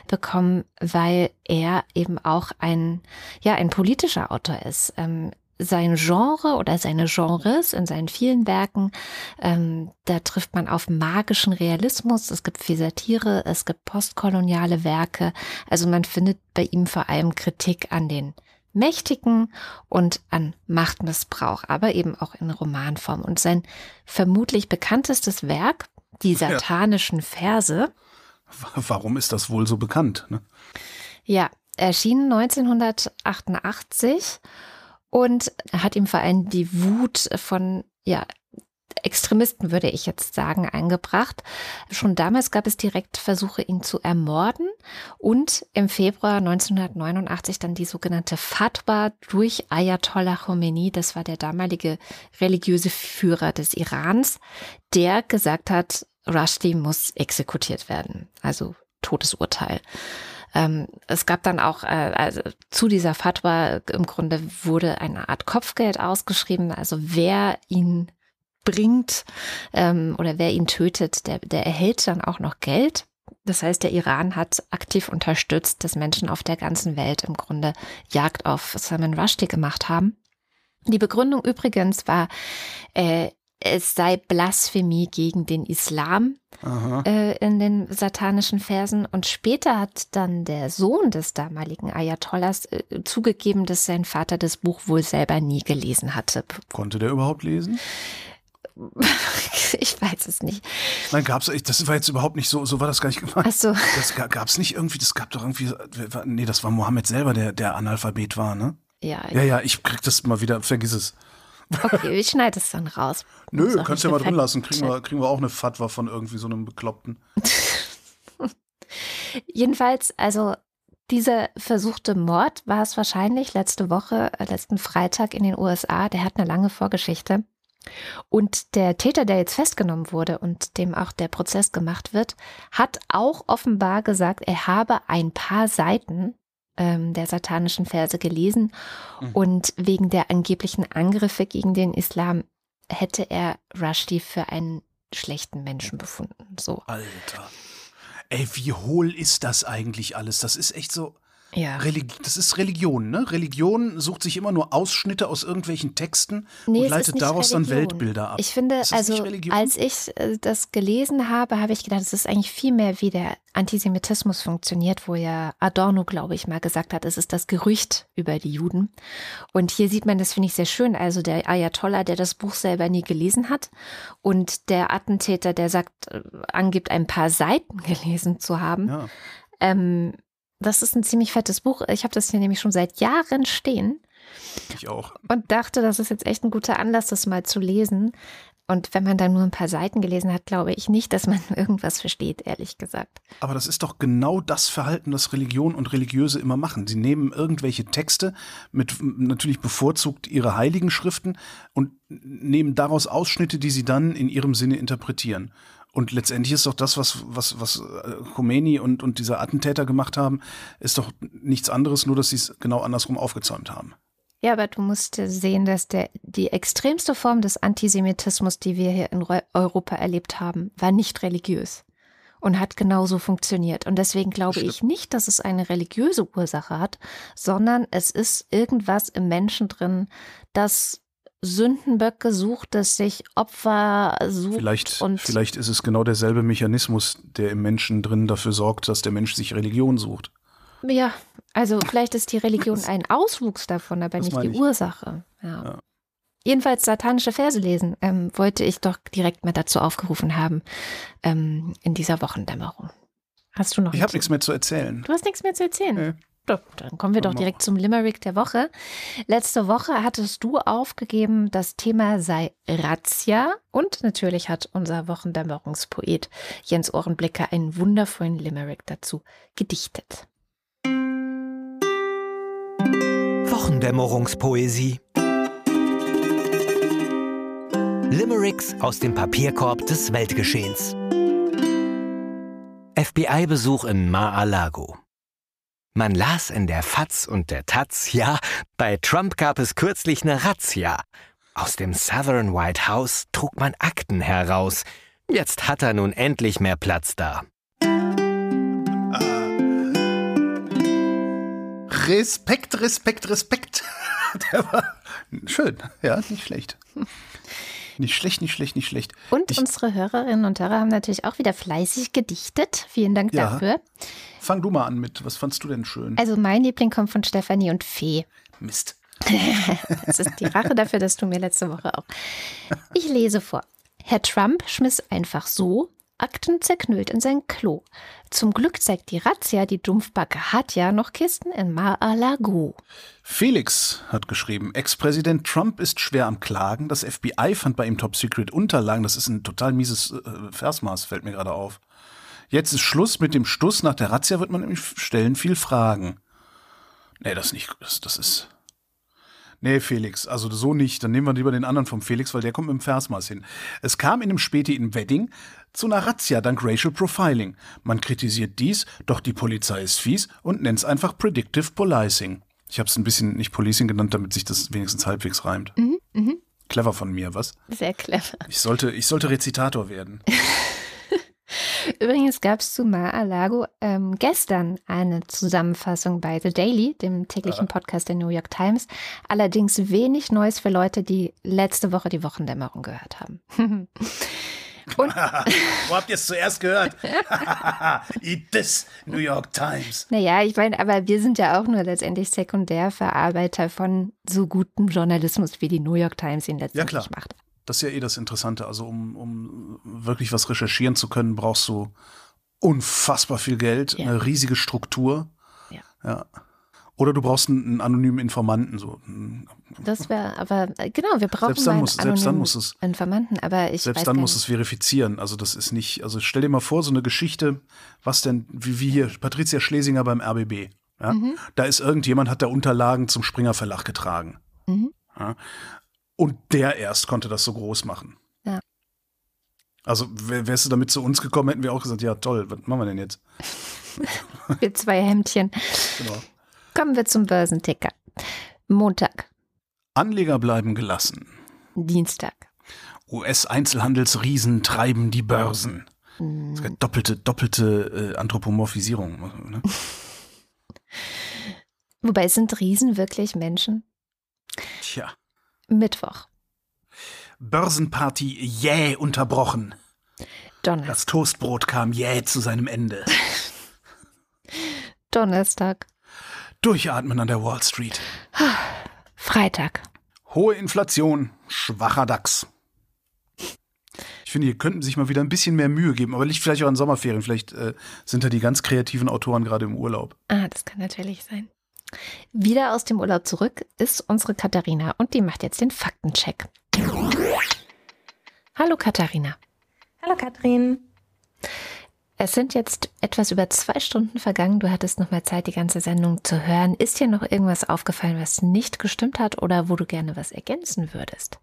bekommen, weil er eben auch ein, ja, ein politischer Autor ist. Ähm, sein Genre oder seine Genres in seinen vielen Werken, ähm, da trifft man auf magischen Realismus, es gibt viel Satire, es gibt postkoloniale Werke, also man findet bei ihm vor allem Kritik an den Mächtigen und an Machtmissbrauch, aber eben auch in Romanform. Und sein vermutlich bekanntestes Werk, die satanischen Verse. Warum ist das wohl so bekannt? Ne? Ja, erschien 1988 und hat ihm vor allem die Wut von ja, Extremisten, würde ich jetzt sagen, eingebracht. Schon damals gab es direkt Versuche, ihn zu ermorden. Und im Februar 1989 dann die sogenannte Fatwa durch Ayatollah Khomeini, das war der damalige religiöse Führer des Irans, der gesagt hat, Rushdie muss exekutiert werden, also Todesurteil ähm, es gab dann auch, äh, also zu dieser Fatwa im Grunde wurde eine Art Kopfgeld ausgeschrieben. Also wer ihn bringt ähm, oder wer ihn tötet, der, der erhält dann auch noch Geld. Das heißt, der Iran hat aktiv unterstützt, dass Menschen auf der ganzen Welt im Grunde Jagd auf Salman Rushdie gemacht haben. Die Begründung übrigens war, äh, es sei Blasphemie gegen den Islam äh, in den satanischen Versen. Und später hat dann der Sohn des damaligen Ayatollahs äh, zugegeben, dass sein Vater das Buch wohl selber nie gelesen hatte. Konnte der überhaupt lesen? <laughs> ich weiß es nicht. Nein, gab's, das war jetzt überhaupt nicht so, so war das gar nicht gemeint. Ach so. Das gab's nicht irgendwie, das gab doch irgendwie, nee, das war Mohammed selber, der, der Analphabet war, ne? Ja. Ja, ja, ich krieg das mal wieder, vergiss es. Okay, ich schneide es dann raus. Nö, kannst ja mal drin lassen, kriegen wir, kriegen wir auch eine Fatwa von irgendwie so einem Bekloppten. <laughs> Jedenfalls, also dieser versuchte Mord war es wahrscheinlich letzte Woche, äh, letzten Freitag in den USA. Der hat eine lange Vorgeschichte. Und der Täter, der jetzt festgenommen wurde und dem auch der Prozess gemacht wird, hat auch offenbar gesagt, er habe ein paar Seiten ähm, der satanischen Verse gelesen mhm. und wegen der angeblichen Angriffe gegen den Islam hätte er Rushdie für einen schlechten Menschen befunden. So. Alter. Ey, wie hohl ist das eigentlich alles? Das ist echt so. Ja. Religi das ist Religion, ne? Religion sucht sich immer nur Ausschnitte aus irgendwelchen Texten nee, und leitet daraus Religion. dann Weltbilder ab. Ich finde, also als ich äh, das gelesen habe, habe ich gedacht, es ist eigentlich viel mehr wie der Antisemitismus funktioniert, wo ja Adorno, glaube ich, mal gesagt hat, es ist das Gerücht über die Juden. Und hier sieht man, das finde ich sehr schön, also der Ayatollah, der das Buch selber nie gelesen hat und der Attentäter, der sagt, äh, angibt, ein paar Seiten <laughs> gelesen zu haben. Ja. Ähm, das ist ein ziemlich fettes Buch. Ich habe das hier nämlich schon seit Jahren stehen. Ich auch. Und dachte, das ist jetzt echt ein guter Anlass, das mal zu lesen. Und wenn man dann nur ein paar Seiten gelesen hat, glaube ich nicht, dass man <laughs> irgendwas versteht, ehrlich gesagt. Aber das ist doch genau das Verhalten, das Religion und Religiöse immer machen. Sie nehmen irgendwelche Texte mit natürlich bevorzugt ihre heiligen Schriften und nehmen daraus Ausschnitte, die sie dann in ihrem Sinne interpretieren. Und letztendlich ist doch das, was, was, was äh, Khomeini und, und dieser Attentäter gemacht haben, ist doch nichts anderes, nur dass sie es genau andersrum aufgezäumt haben. Ja, aber du musst sehen, dass der, die extremste Form des Antisemitismus, die wir hier in Europa erlebt haben, war nicht religiös und hat genauso funktioniert. Und deswegen glaube Stimmt. ich nicht, dass es eine religiöse Ursache hat, sondern es ist irgendwas im Menschen drin, das Sündenböcke sucht, das sich Opfer sucht. Vielleicht, und vielleicht ist es genau derselbe Mechanismus, der im Menschen drin dafür sorgt, dass der Mensch sich Religion sucht. Ja, also vielleicht ist die Religion ein Auswuchs davon, aber nicht die ich. Ursache. Ja. ja. Jedenfalls satanische Verse lesen, ähm, wollte ich doch direkt mal dazu aufgerufen haben ähm, in dieser Wochendämmerung. Hast du noch? Ich habe nichts mehr zu erzählen. Du hast nichts mehr zu erzählen. Nee. Dann kommen wir doch direkt zum Limerick der Woche. Letzte Woche hattest du aufgegeben, das Thema sei Razzia. Und natürlich hat unser Wochendämmerungspoet Jens Ohrenblicker einen wundervollen Limerick dazu gedichtet. Wochendämmerungspoesie. Limericks aus dem Papierkorb des Weltgeschehens. FBI-Besuch in Mar-a-Lago. Man las in der FAZ und der Taz, ja, bei Trump gab es kürzlich eine Razzia. Aus dem Southern White House trug man Akten heraus. Jetzt hat er nun endlich mehr Platz da. Respekt, Respekt, Respekt. <laughs> Der war schön. Ja, nicht schlecht. Nicht schlecht, nicht schlecht, nicht schlecht. Und ich, unsere Hörerinnen und Hörer haben natürlich auch wieder fleißig gedichtet. Vielen Dank Ja. dafür. Fang du mal an mit. Was fandst du denn schön? Also mein Liebling kommt von Stefanie und Fee. Mist. <laughs> Das ist die Rache dafür, dass du mir letzte Woche auch. Ich lese vor. Herr Trump schmiss einfach so Akten zerknüllt in sein Klo. Zum Glück zeigt die Razzia, die Dumpfbacke hat ja noch Kisten in Mar-a-Lago. Felix hat geschrieben, Ex-Präsident Trump ist schwer am Klagen. Das FBI fand bei ihm Top-Secret-Unterlagen. Das ist ein total mieses äh, Versmaß, fällt mir gerade auf. Jetzt ist Schluss mit dem Stuss. Nach der Razzia wird man nämlich stellen viel Fragen. Nee, das nicht. Das, das ist. Nee, Felix, also so nicht. Dann nehmen wir lieber den anderen vom Felix, weil der kommt mit dem Versmaß hin. Es kam in einem Späti in Wedding zu einer Razzia dank Racial Profiling. Man kritisiert dies, doch die Polizei ist fies und nennt es einfach Predictive Policing. Ich habe es ein bisschen nicht Policing genannt, damit sich das wenigstens halbwegs reimt. Clever von mir, was? Sehr clever. Ich sollte, ich sollte Rezitator werden. <laughs> Übrigens gab es zu Mar-a-Lago ähm, gestern eine Zusammenfassung bei The Daily, dem täglichen Podcast der New York Times. Allerdings wenig Neues für Leute, die letzte Woche die Wochendämmerung gehört haben. <laughs> Wo habt ihr es zuerst gehört? <laughs> Eat this, New York Times. Naja, ich meine, aber wir sind ja auch nur letztendlich Sekundärverarbeiter von so gutem Journalismus, wie die New York Times ihn letztendlich klar. macht. Das ist ja eh das Interessante. Also um, um wirklich was recherchieren zu können, brauchst du unfassbar viel Geld, Ja. eine riesige Struktur. Ja. ja. Oder du brauchst einen, einen anonymen Informanten. So. Das wäre, aber äh, genau, wir brauchen Selbst dann muss- einen selbst dann muss es- Informanten, aber ich Selbst dann muss es verifizieren. Also das ist nicht, also stell dir mal vor, so eine Geschichte, was denn, wie, wie hier, Patricia Schlesinger beim RBB. Ja? Mhm. Da ist irgendjemand, hat da Unterlagen zum Springer Verlag getragen. Mhm. Ja? Und der erst konnte das so groß machen. Ja. Also wär, wärst du damit zu uns gekommen, hätten wir auch gesagt, ja toll, was machen wir denn jetzt? <laughs> Wir zwei Hemdchen. Genau. Kommen wir zum Börsenticker. Montag, Anleger bleiben gelassen. Dienstag. US-Einzelhandelsriesen treiben die Börsen. Das ist eine doppelte, doppelte äh, Anthropomorphisierung. Ne? <laughs> <laughs> Wobei sind Riesen wirklich Menschen? Tja. Mittwoch, Börsenparty jäh unterbrochen. Donnerstag, Das Toastbrot kam jäh zu seinem Ende. <laughs> Donnerstag, Durchatmen an der Wall Street. <sighs> Freitag. Hohe Inflation, schwacher DAX. Ich finde, hier könnten sich mal wieder ein bisschen mehr Mühe geben, aber liegt vielleicht auch an Sommerferien. Vielleicht äh, sind da die ganz kreativen Autoren gerade im Urlaub. Ah, das kann natürlich sein. Wieder aus dem Urlaub zurück ist unsere Katharina und die macht jetzt den Faktencheck. Hallo Katharina. Hallo Katrin. Es sind jetzt etwas über zwei Stunden vergangen. Du hattest noch mal Zeit, die ganze Sendung zu hören. Ist dir noch irgendwas aufgefallen, was nicht gestimmt hat oder wo du gerne was ergänzen würdest?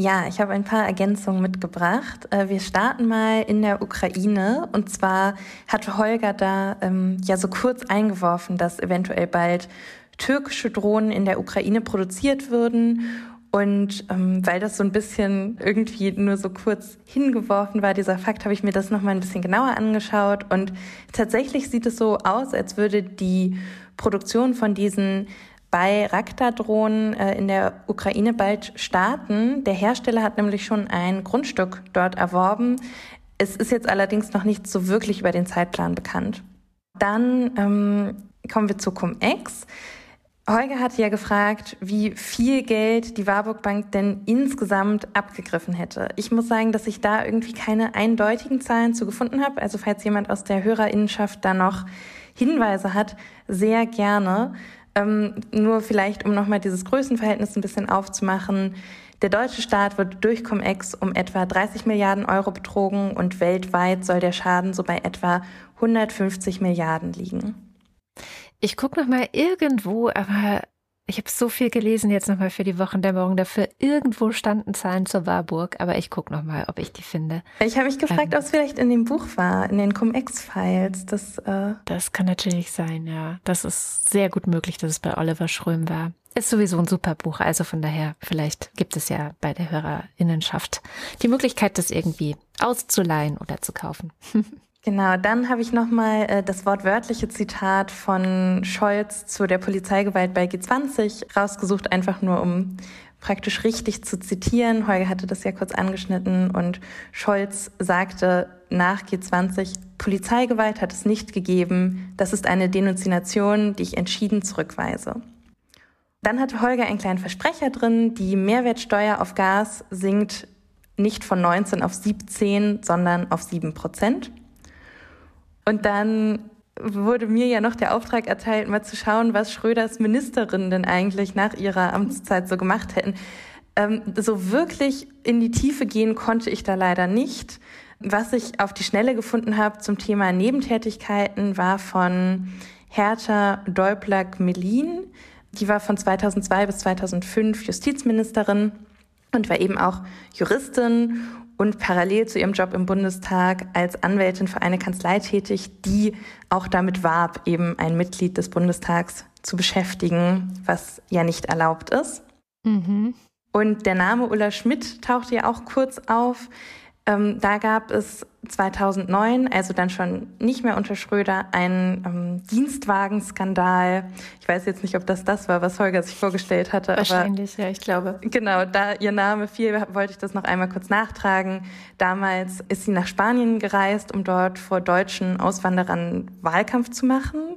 Ja, ich habe ein paar Ergänzungen mitgebracht. Äh, Wir starten mal in der Ukraine. Und zwar hat Holger da ähm, ja so kurz eingeworfen, dass eventuell bald türkische Drohnen in der Ukraine produziert würden. Und ähm, weil das so ein bisschen irgendwie nur so kurz hingeworfen war, dieser Fakt, habe ich mir das nochmal ein bisschen genauer angeschaut. Und tatsächlich sieht es so aus, als würde die Produktion von diesen Bayraktar-Drohnen äh, in der Ukraine bald starten. Der Hersteller hat nämlich schon ein Grundstück dort erworben. Es ist jetzt allerdings noch nicht so wirklich über den Zeitplan bekannt. Dann ähm, kommen wir zu Cum-Ex. Holger hatte ja gefragt, wie viel Geld die Warburg Bank denn insgesamt abgegriffen hätte. Ich muss sagen, dass ich da irgendwie keine eindeutigen Zahlen zu gefunden habe. Also falls jemand aus der Hörerinnenschaft da noch Hinweise hat, sehr gerne. Ähm, nur vielleicht, um nochmal dieses Größenverhältnis ein bisschen aufzumachen. Der deutsche Staat wird durch Cum-Ex um etwa 30 Milliarden Euro betrogen und weltweit soll der Schaden so bei etwa 150 Milliarden liegen. Ich gucke noch mal irgendwo, aber Ich habe so viel gelesen jetzt nochmal für die Wochendämmerung dafür. Irgendwo standen Zahlen zur Warburg, aber ich gucke nochmal, ob ich die finde. Ich habe mich gefragt, ähm, ob es vielleicht in dem Buch war, in den Cum-Ex-Files. Das, äh das kann natürlich sein, ja. Das ist sehr gut möglich, dass es bei Oliver Schröm war. Ist sowieso ein super Buch, also von daher, vielleicht gibt es ja bei der Hörerinnenschaft die Möglichkeit, das irgendwie auszuleihen oder zu kaufen. <laughs> Genau, dann habe ich nochmal äh, das wortwörtliche Zitat von Scholz zu der Polizeigewalt bei G20 rausgesucht, einfach nur um praktisch richtig zu zitieren. Holger hatte das ja kurz angeschnitten und Scholz sagte nach G20, Polizeigewalt hat es nicht gegeben. Das ist eine Denunziation, die ich entschieden zurückweise. Dann hatte Holger einen kleinen Versprecher drin, die Mehrwertsteuer auf Gas sinkt nicht von 19 auf 17, sondern auf 7 Prozent. Und dann wurde mir ja noch der Auftrag erteilt, mal zu schauen, was Schröders Ministerinnen denn eigentlich nach ihrer Amtszeit so gemacht hätten. Ähm, so wirklich in die Tiefe gehen konnte ich da leider nicht. Was ich auf die Schnelle gefunden habe zum Thema Nebentätigkeiten war von Hertha Däubler-Melin. Die war von 2002 bis 2005 Justizministerin und war eben auch Juristin und parallel zu ihrem Job im Bundestag als Anwältin für eine Kanzlei tätig, die auch damit warb, eben ein Mitglied des Bundestags zu beschäftigen, was ja nicht erlaubt ist. Mhm. Und der Name Ulla Schmidt tauchte ja auch kurz auf. Ähm, da gab es 2009, also dann schon nicht mehr unter Schröder, einen ähm, Dienstwagenskandal. Ich weiß jetzt nicht, ob das das war, was Holger sich vorgestellt hatte. Wahrscheinlich, aber, ja, ich glaube. Genau, da ihr Name fiel, wollte ich das noch einmal kurz nachtragen. Damals ist sie nach Spanien gereist, um dort vor deutschen Auswanderern Wahlkampf zu machen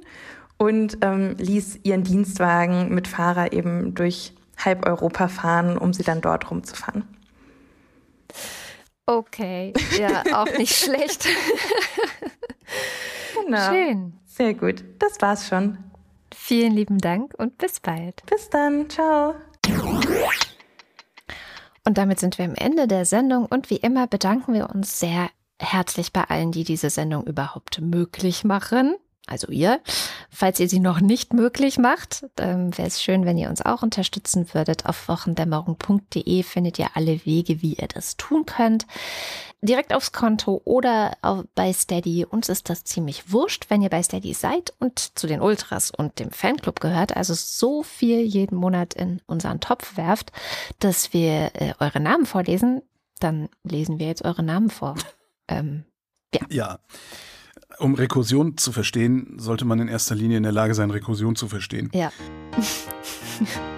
und ähm, ließ ihren Dienstwagen mit Fahrer eben durch halb Europa fahren, um sie dann dort rumzufahren. Okay, ja, auch nicht <laughs> schlecht. genau. Schön. Sehr gut. Das war's schon. Vielen lieben Dank und bis bald. Bis dann. Ciao. Und damit sind wir am Ende der Sendung und wie immer bedanken wir uns sehr herzlich bei allen, die diese Sendung überhaupt möglich machen also ihr. Falls ihr sie noch nicht möglich macht, ähm, wäre es schön, wenn ihr uns auch unterstützen würdet. Auf wochendämmerung.de findet ihr alle Wege, wie ihr das tun könnt. Direkt aufs Konto oder bei Steady. Uns ist das ziemlich wurscht, wenn ihr bei Steady seid und zu den Ultras und dem Fanclub gehört. Also so viel jeden Monat in unseren Topf werft, dass wir äh, eure Namen vorlesen. Dann lesen wir jetzt eure Namen vor. <laughs> Ähm, ja. ja. Um Rekursion zu verstehen, sollte man in erster Linie in der Lage sein, Rekursion zu verstehen. Ja. <laughs>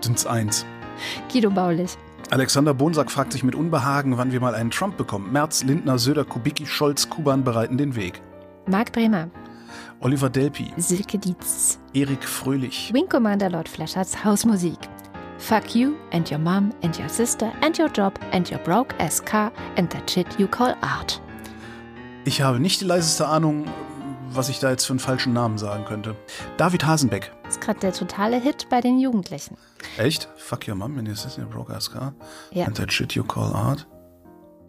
Sind's eins. Guido Baulich. Alexander Bonsack fragt sich mit Unbehagen, wann wir mal einen Trump bekommen. Merz, Lindner, Söder, Kubicki, Scholz, Kuban bereiten den Weg. Marc Bremer. Oliver Delpi. Silke Dietz. Erik Fröhlich. Wing Commander Lord Fleschers Hausmusik. Fuck you and your mom and your sister and your job and your broke ass car and that shit you call art. Ich habe nicht die leiseste Ahnung, was ich da jetzt für einen falschen Namen sagen könnte. David Hasenbeck. Das ist gerade der totale Hit bei den Jugendlichen. Echt? Fuck your mom and your sister broke ass car. Ja. And that shit you call art.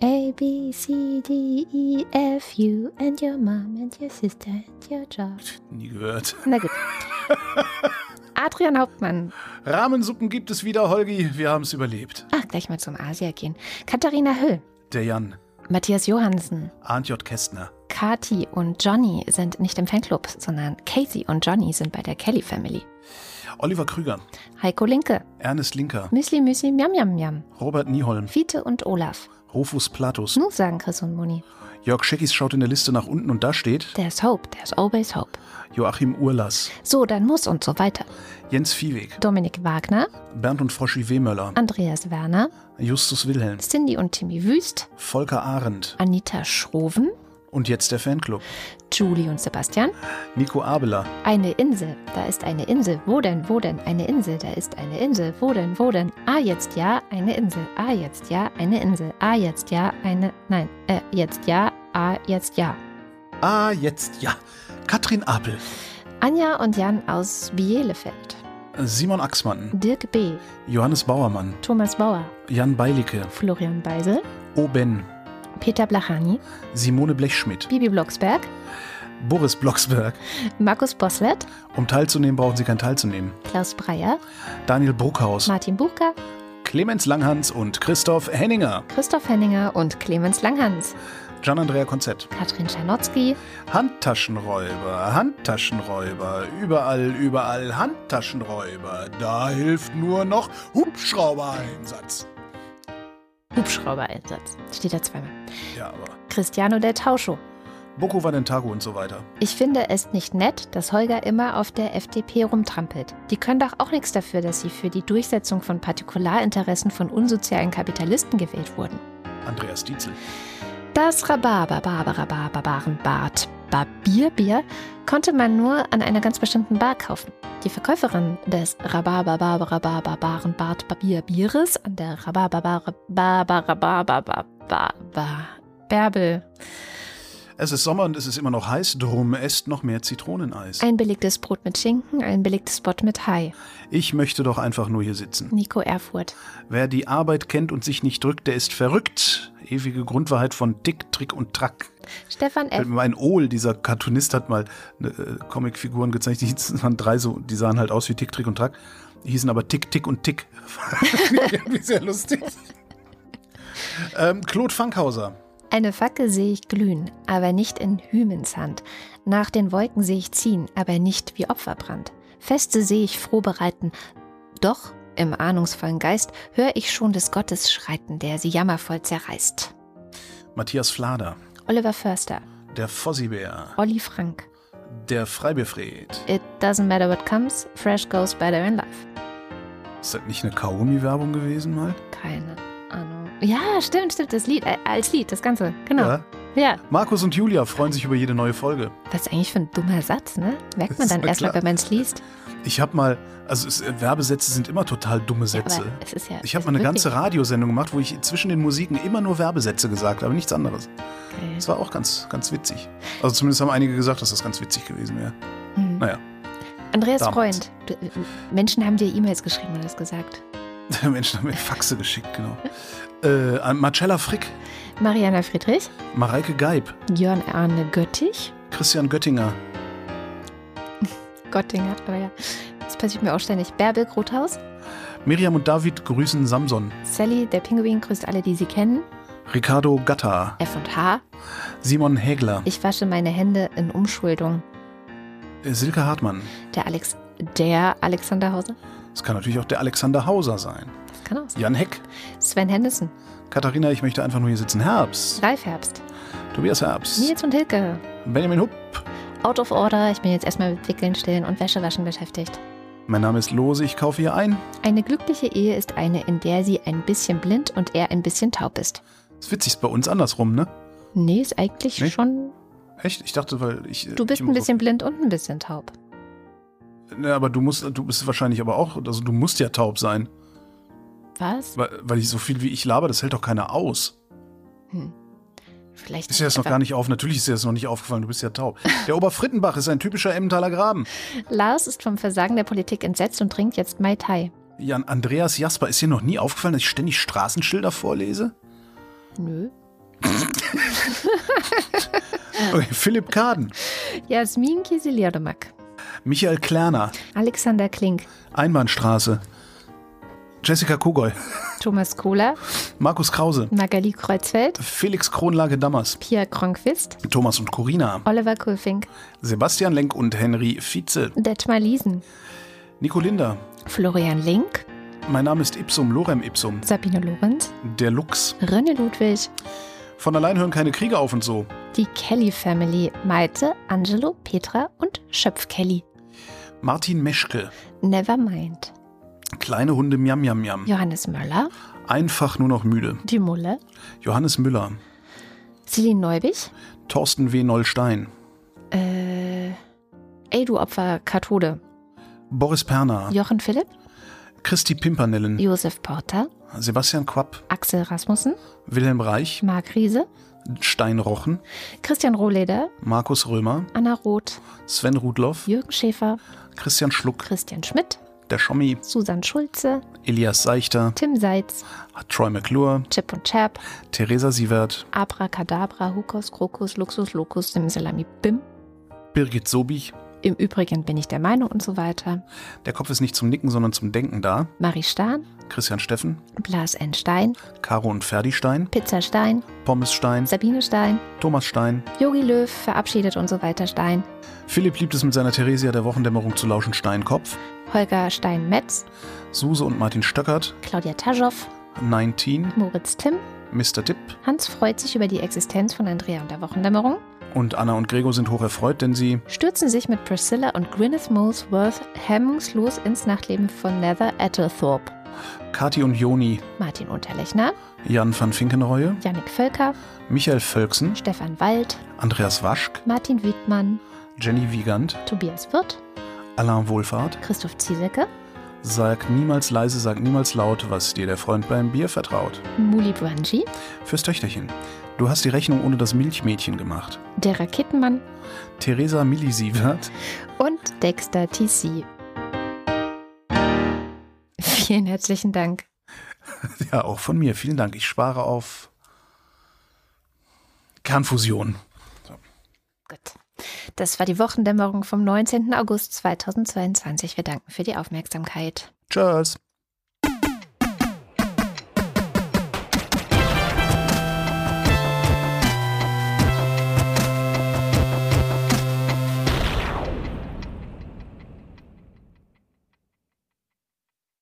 A, B, C, D, E, F, U and your mom and your sister and your job. Nie gehört. Na gut. <laughs> Adrian Hauptmann. Rahmensuppen gibt es wieder, Holgi. Wir haben es überlebt. Ach, gleich mal zum Asia gehen. Katharina Höll. Der Jan. Matthias Johansen. Arndt J. Kästner. Kati und Johnny sind nicht im Fanclub, sondern Casey und Johnny sind bei der Kelly Family. Oliver Krüger. Heiko Linke. Ernest Linker. Müsli Müsli Miam Miam Miam. Robert Nieholm. Fiete und Olaf. Rufus Platus. Nu sagen Chris und Moni. Jörg Scheckis schaut in der Liste nach unten und da steht. There's hope, there's always hope. Joachim Urlass. So, dann muss und so weiter. Jens Viehweg. Dominik Wagner. Bernd und Froschi Wehmöller. Andreas Werner. Justus Wilhelm. Cindy und Timmy Wüst. Volker Arendt. Anita Schroven. Und jetzt der Fanclub. Julie und Sebastian. Nico Abeler. Eine Insel. Da ist eine Insel. Wo denn? Wo denn? Eine Insel. Da ist eine Insel. Wo denn? Wo denn? Ah, jetzt ja, eine Insel. Ah, jetzt ja, eine Insel. Ah, jetzt ja, eine. Nein, äh, jetzt ja. Ah, jetzt ja. Ah, jetzt ja. Katrin Apel. Anja und Jan aus Bielefeld. Simon Axmann. Dirk B. Johannes Bauermann. Thomas Bauer. Jan Beilicke. Florian Beisel. O. Ben. Peter Blachani. Simone Blechschmidt. Bibi Blocksberg. Boris Blocksberg. Markus Boslett, Um teilzunehmen, brauchen Sie kein Teilzunehmen. Klaus Breyer, Daniel Bruckhaus, Martin Bucher, Clemens Langhans und Christoph Henninger. Christoph Henninger und Clemens Langhans, Gian-Andrea Konzett. Katrin Czernotzki, Handtaschenräuber, Handtaschenräuber, überall, überall Handtaschenräuber. Da hilft nur noch Hubschrauber-Einsatz. Hubschrauber-Einsatz. Steht da zweimal. Ja, aber Cristiano del Tauscho. Boko Valentago und so weiter. Ich finde es nicht nett, dass Holger immer auf der FDP rumtrampelt. Die können doch auch nichts dafür, dass sie für die Durchsetzung von Partikularinteressen von unsozialen Kapitalisten gewählt wurden. Andreas Dietzel. Das Rhabarber-Barbara-Barbaren-Bart Barbierbier konnte man nur an einer ganz bestimmten Bar kaufen. Die Verkäuferin des Rhabarber-Barbara-Barbaren-Bart Barbierbieres an der Rhabarber-Barbara-Barbara Bärbel. Es ist Sommer und es ist immer noch heiß, drum esst noch mehr Zitroneneis. Ein belegtes Brot mit Schinken, ein belegtes Brot mit Hai. Ich möchte doch einfach nur hier sitzen. Nico Erfurt. Wer die Arbeit kennt und sich nicht drückt, der ist verrückt. Ewige Grundwahrheit von Tick, Trick und Track. Stefan F. Mein Ohl, dieser Cartoonist, hat mal äh, Comicfiguren gezeigt, die waren drei so, die sahen halt aus wie Tick, Trick und Track. Die hießen aber Tick, Tick und Tick. <laughs> Sehr lustig. Ähm, Claude Fankhauser. Eine Fackel sehe ich glühen, aber nicht in Hymens Hand. Nach den Wolken sehe ich ziehen, aber nicht wie Opferbrand. Feste sehe ich froh bereiten. Doch im ahnungsvollen Geist höre ich schon des Gottes schreiten, der sie jammervoll zerreißt. Matthias Flader. Oliver Förster, Der Fossibär. Olli Frank. Der Freibefred. It doesn't matter what comes, fresh goes better in life. Ist das nicht eine Kaugummi-Werbung gewesen mal? Keine Ahnung. Ja, stimmt, stimmt, das Lied, äh, als Lied, das Ganze, genau. Ja. Ja. Markus und Julia freuen sich über jede neue Folge. Was ist eigentlich für ein dummer Satz, ne? Merkt man <laughs> Das dann erst mal, wenn man es liest. Ich habe mal, also es, äh, Werbesätze sind immer total dumme Sätze. Aber es ist ja. ich habe mal eine ganze Radiosendung gemacht, wo ich zwischen den Musiken immer nur Werbesätze gesagt habe, nichts anderes. geil. Das war auch ganz, ganz witzig. Also zumindest haben einige gesagt, dass das ganz witzig gewesen wäre. Hm. Naja, Andreas damals. Freund, äh, Menschen haben dir E-Mails geschrieben und das gesagt. <laughs> der Mensch hat mir Faxe geschickt, genau. Äh, Marcella Frick, Mariana Friedrich, Mareike Geib, Jörn Arne Göttich, Christian Göttinger, Gottinger, aber ja. Das passiert mir auch ständig. Bärbel Grothaus, Miriam und David grüßen Samson, Sally, der Pinguin, grüßt alle, die sie kennen. Ricardo Gatta, F und H. Simon Hägler, Ich wasche meine Hände in Umschuldung. Silke Hartmann. Der Alex, der Alexander Hauser. Es kann natürlich auch der Alexander Hauser sein. Das kann auch sein. Jan Heck, Sven Henderson, Katharina, ich möchte einfach nur hier sitzen. Herbst, Ralf Herbst, Tobias Herbst, Nils und Hilke. Benjamin Hupp. Out of Order. Ich bin jetzt erstmal mit Wickeln, Stillen und Wäschewaschen beschäftigt. Mein Name ist Lose, ich kaufe hier ein. Eine glückliche Ehe ist eine, in der sie ein bisschen blind und er ein bisschen taub ist. Ist witzig, ist bei uns andersrum, ne? Nee, ist eigentlich Nee? schon. Echt? Ich dachte, weil ich. Du bist ich ein bisschen blind und ein bisschen taub. So, ne, aber du musst, du bist wahrscheinlich aber auch, also du musst ja taub sein. Was? Weil, weil ich so viel wie ich laber, das hält doch keiner aus. Hm. Vielleicht Ist dir das noch gar nicht auf? Natürlich ist dir das noch nicht aufgefallen, du bist ja taub. Der Oberfrittenbach ist ein typischer Emmentaler Graben. Lars ist vom Versagen der Politik entsetzt und trinkt jetzt Mai Tai. Jan Andreas Jasper, ist dir noch nie aufgefallen, dass ich ständig Straßenschilder vorlese? Nö. <laughs> Okay, Philipp Kaden, Jasmin Kisilierdemak. Michael Klerner, Alexander Klink. Einbahnstraße, Jessica Kogoy, Thomas Kohler. Markus Krause, Magali Kreuzfeld. Felix Kronlage-Dammers, Pia Kronquist. Thomas und Corina, Oliver Kulfink. Sebastian Lenk und Henry Vize, Detmar Liesen. Nico Linder, Florian Link. mein Name ist Ipsum, Lorem Ipsum, Sabine Lorenz. der Lux, René Ludwig. Von allein hören keine Kriege auf und so, Die Kelly Family. Maite, Angelo, Petra und Schöpf Kelly. Martin Meschke, Nevermind. kleine Hunde Miam Miam Miam, Johannes Möller. einfach nur noch müde, Die Mulle. Johannes Müller, Celine Neubich. Thorsten W. Nollstein, Äh. Ey, du Opfer, Kathode. Boris Perner, Jochen Philipp. Christi Pimpernellen, Josef Porter. Sebastian Quapp, Axel Rasmussen. Wilhelm Reich, Marc Riese. Stein Rochen, Christian Rohleder. Markus Römer, Anna Roth. Sven Rudloff, Jürgen Schäfer. Christian Schluck, Christian Schmidt. der Schommi, Susan Schulze. Elias Seichter, Tim Seitz. Troy McClure, Chip und Chap. Theresa Sievert, Abracadabra, Hukos, Krokus, Luxus, Locus, Simsalami, Bim. Birgit Sobich. Im Übrigen bin ich der Meinung und so weiter. Der Kopf ist nicht zum Nicken, sondern zum Denken da. Marie Stahn, Christian Steffen, Blas N. Stein, Caro und Ferdi Stein, Pizza Stein, Pommes Stein, Sabine Stein, Thomas Stein. Yogi Löw, verabschiedet und so weiter Stein, Philipp liebt es mit seiner Theresia der Wochendämmerung zu lauschen Steinkopf. Holger Stein-Metz, Suse und Martin Stöckert. Claudia Taschow, 19, Moritz Timm, Mr. Dipp. Hans freut sich über die Existenz von Andrea und der Wochendämmerung, Und Anna und Gregor sind hoch erfreut, denn sie stürzen sich mit Priscilla und Gwyneth Molesworth hemmungslos ins Nachtleben von Nether Ettelthorpe. Kati und Joni, Martin Unterlechner, Jan van Finkenreue, Jannik Völker, Michael Völksen, Stefan Wald, Andreas Waschk, Martin Wiedmann, Jenny Wiegand, Tobias Wirth, Alain Wohlfahrt. Christoph Ziesecke, Sag niemals leise, sag niemals laut, was dir der Freund beim Bier vertraut. Muli Branji, Fürs Töchterchen. Du hast die Rechnung ohne das Milchmädchen gemacht. der Raketenmann Theresa Millisievert. und Dexter TC. Vielen herzlichen Dank. <laughs> Ja, auch von mir. Vielen Dank. Ich spare auf Kernfusion. Gut. Das war die Wochendämmerung vom 19. August 2022. Wir danken für die Aufmerksamkeit. Tschüss.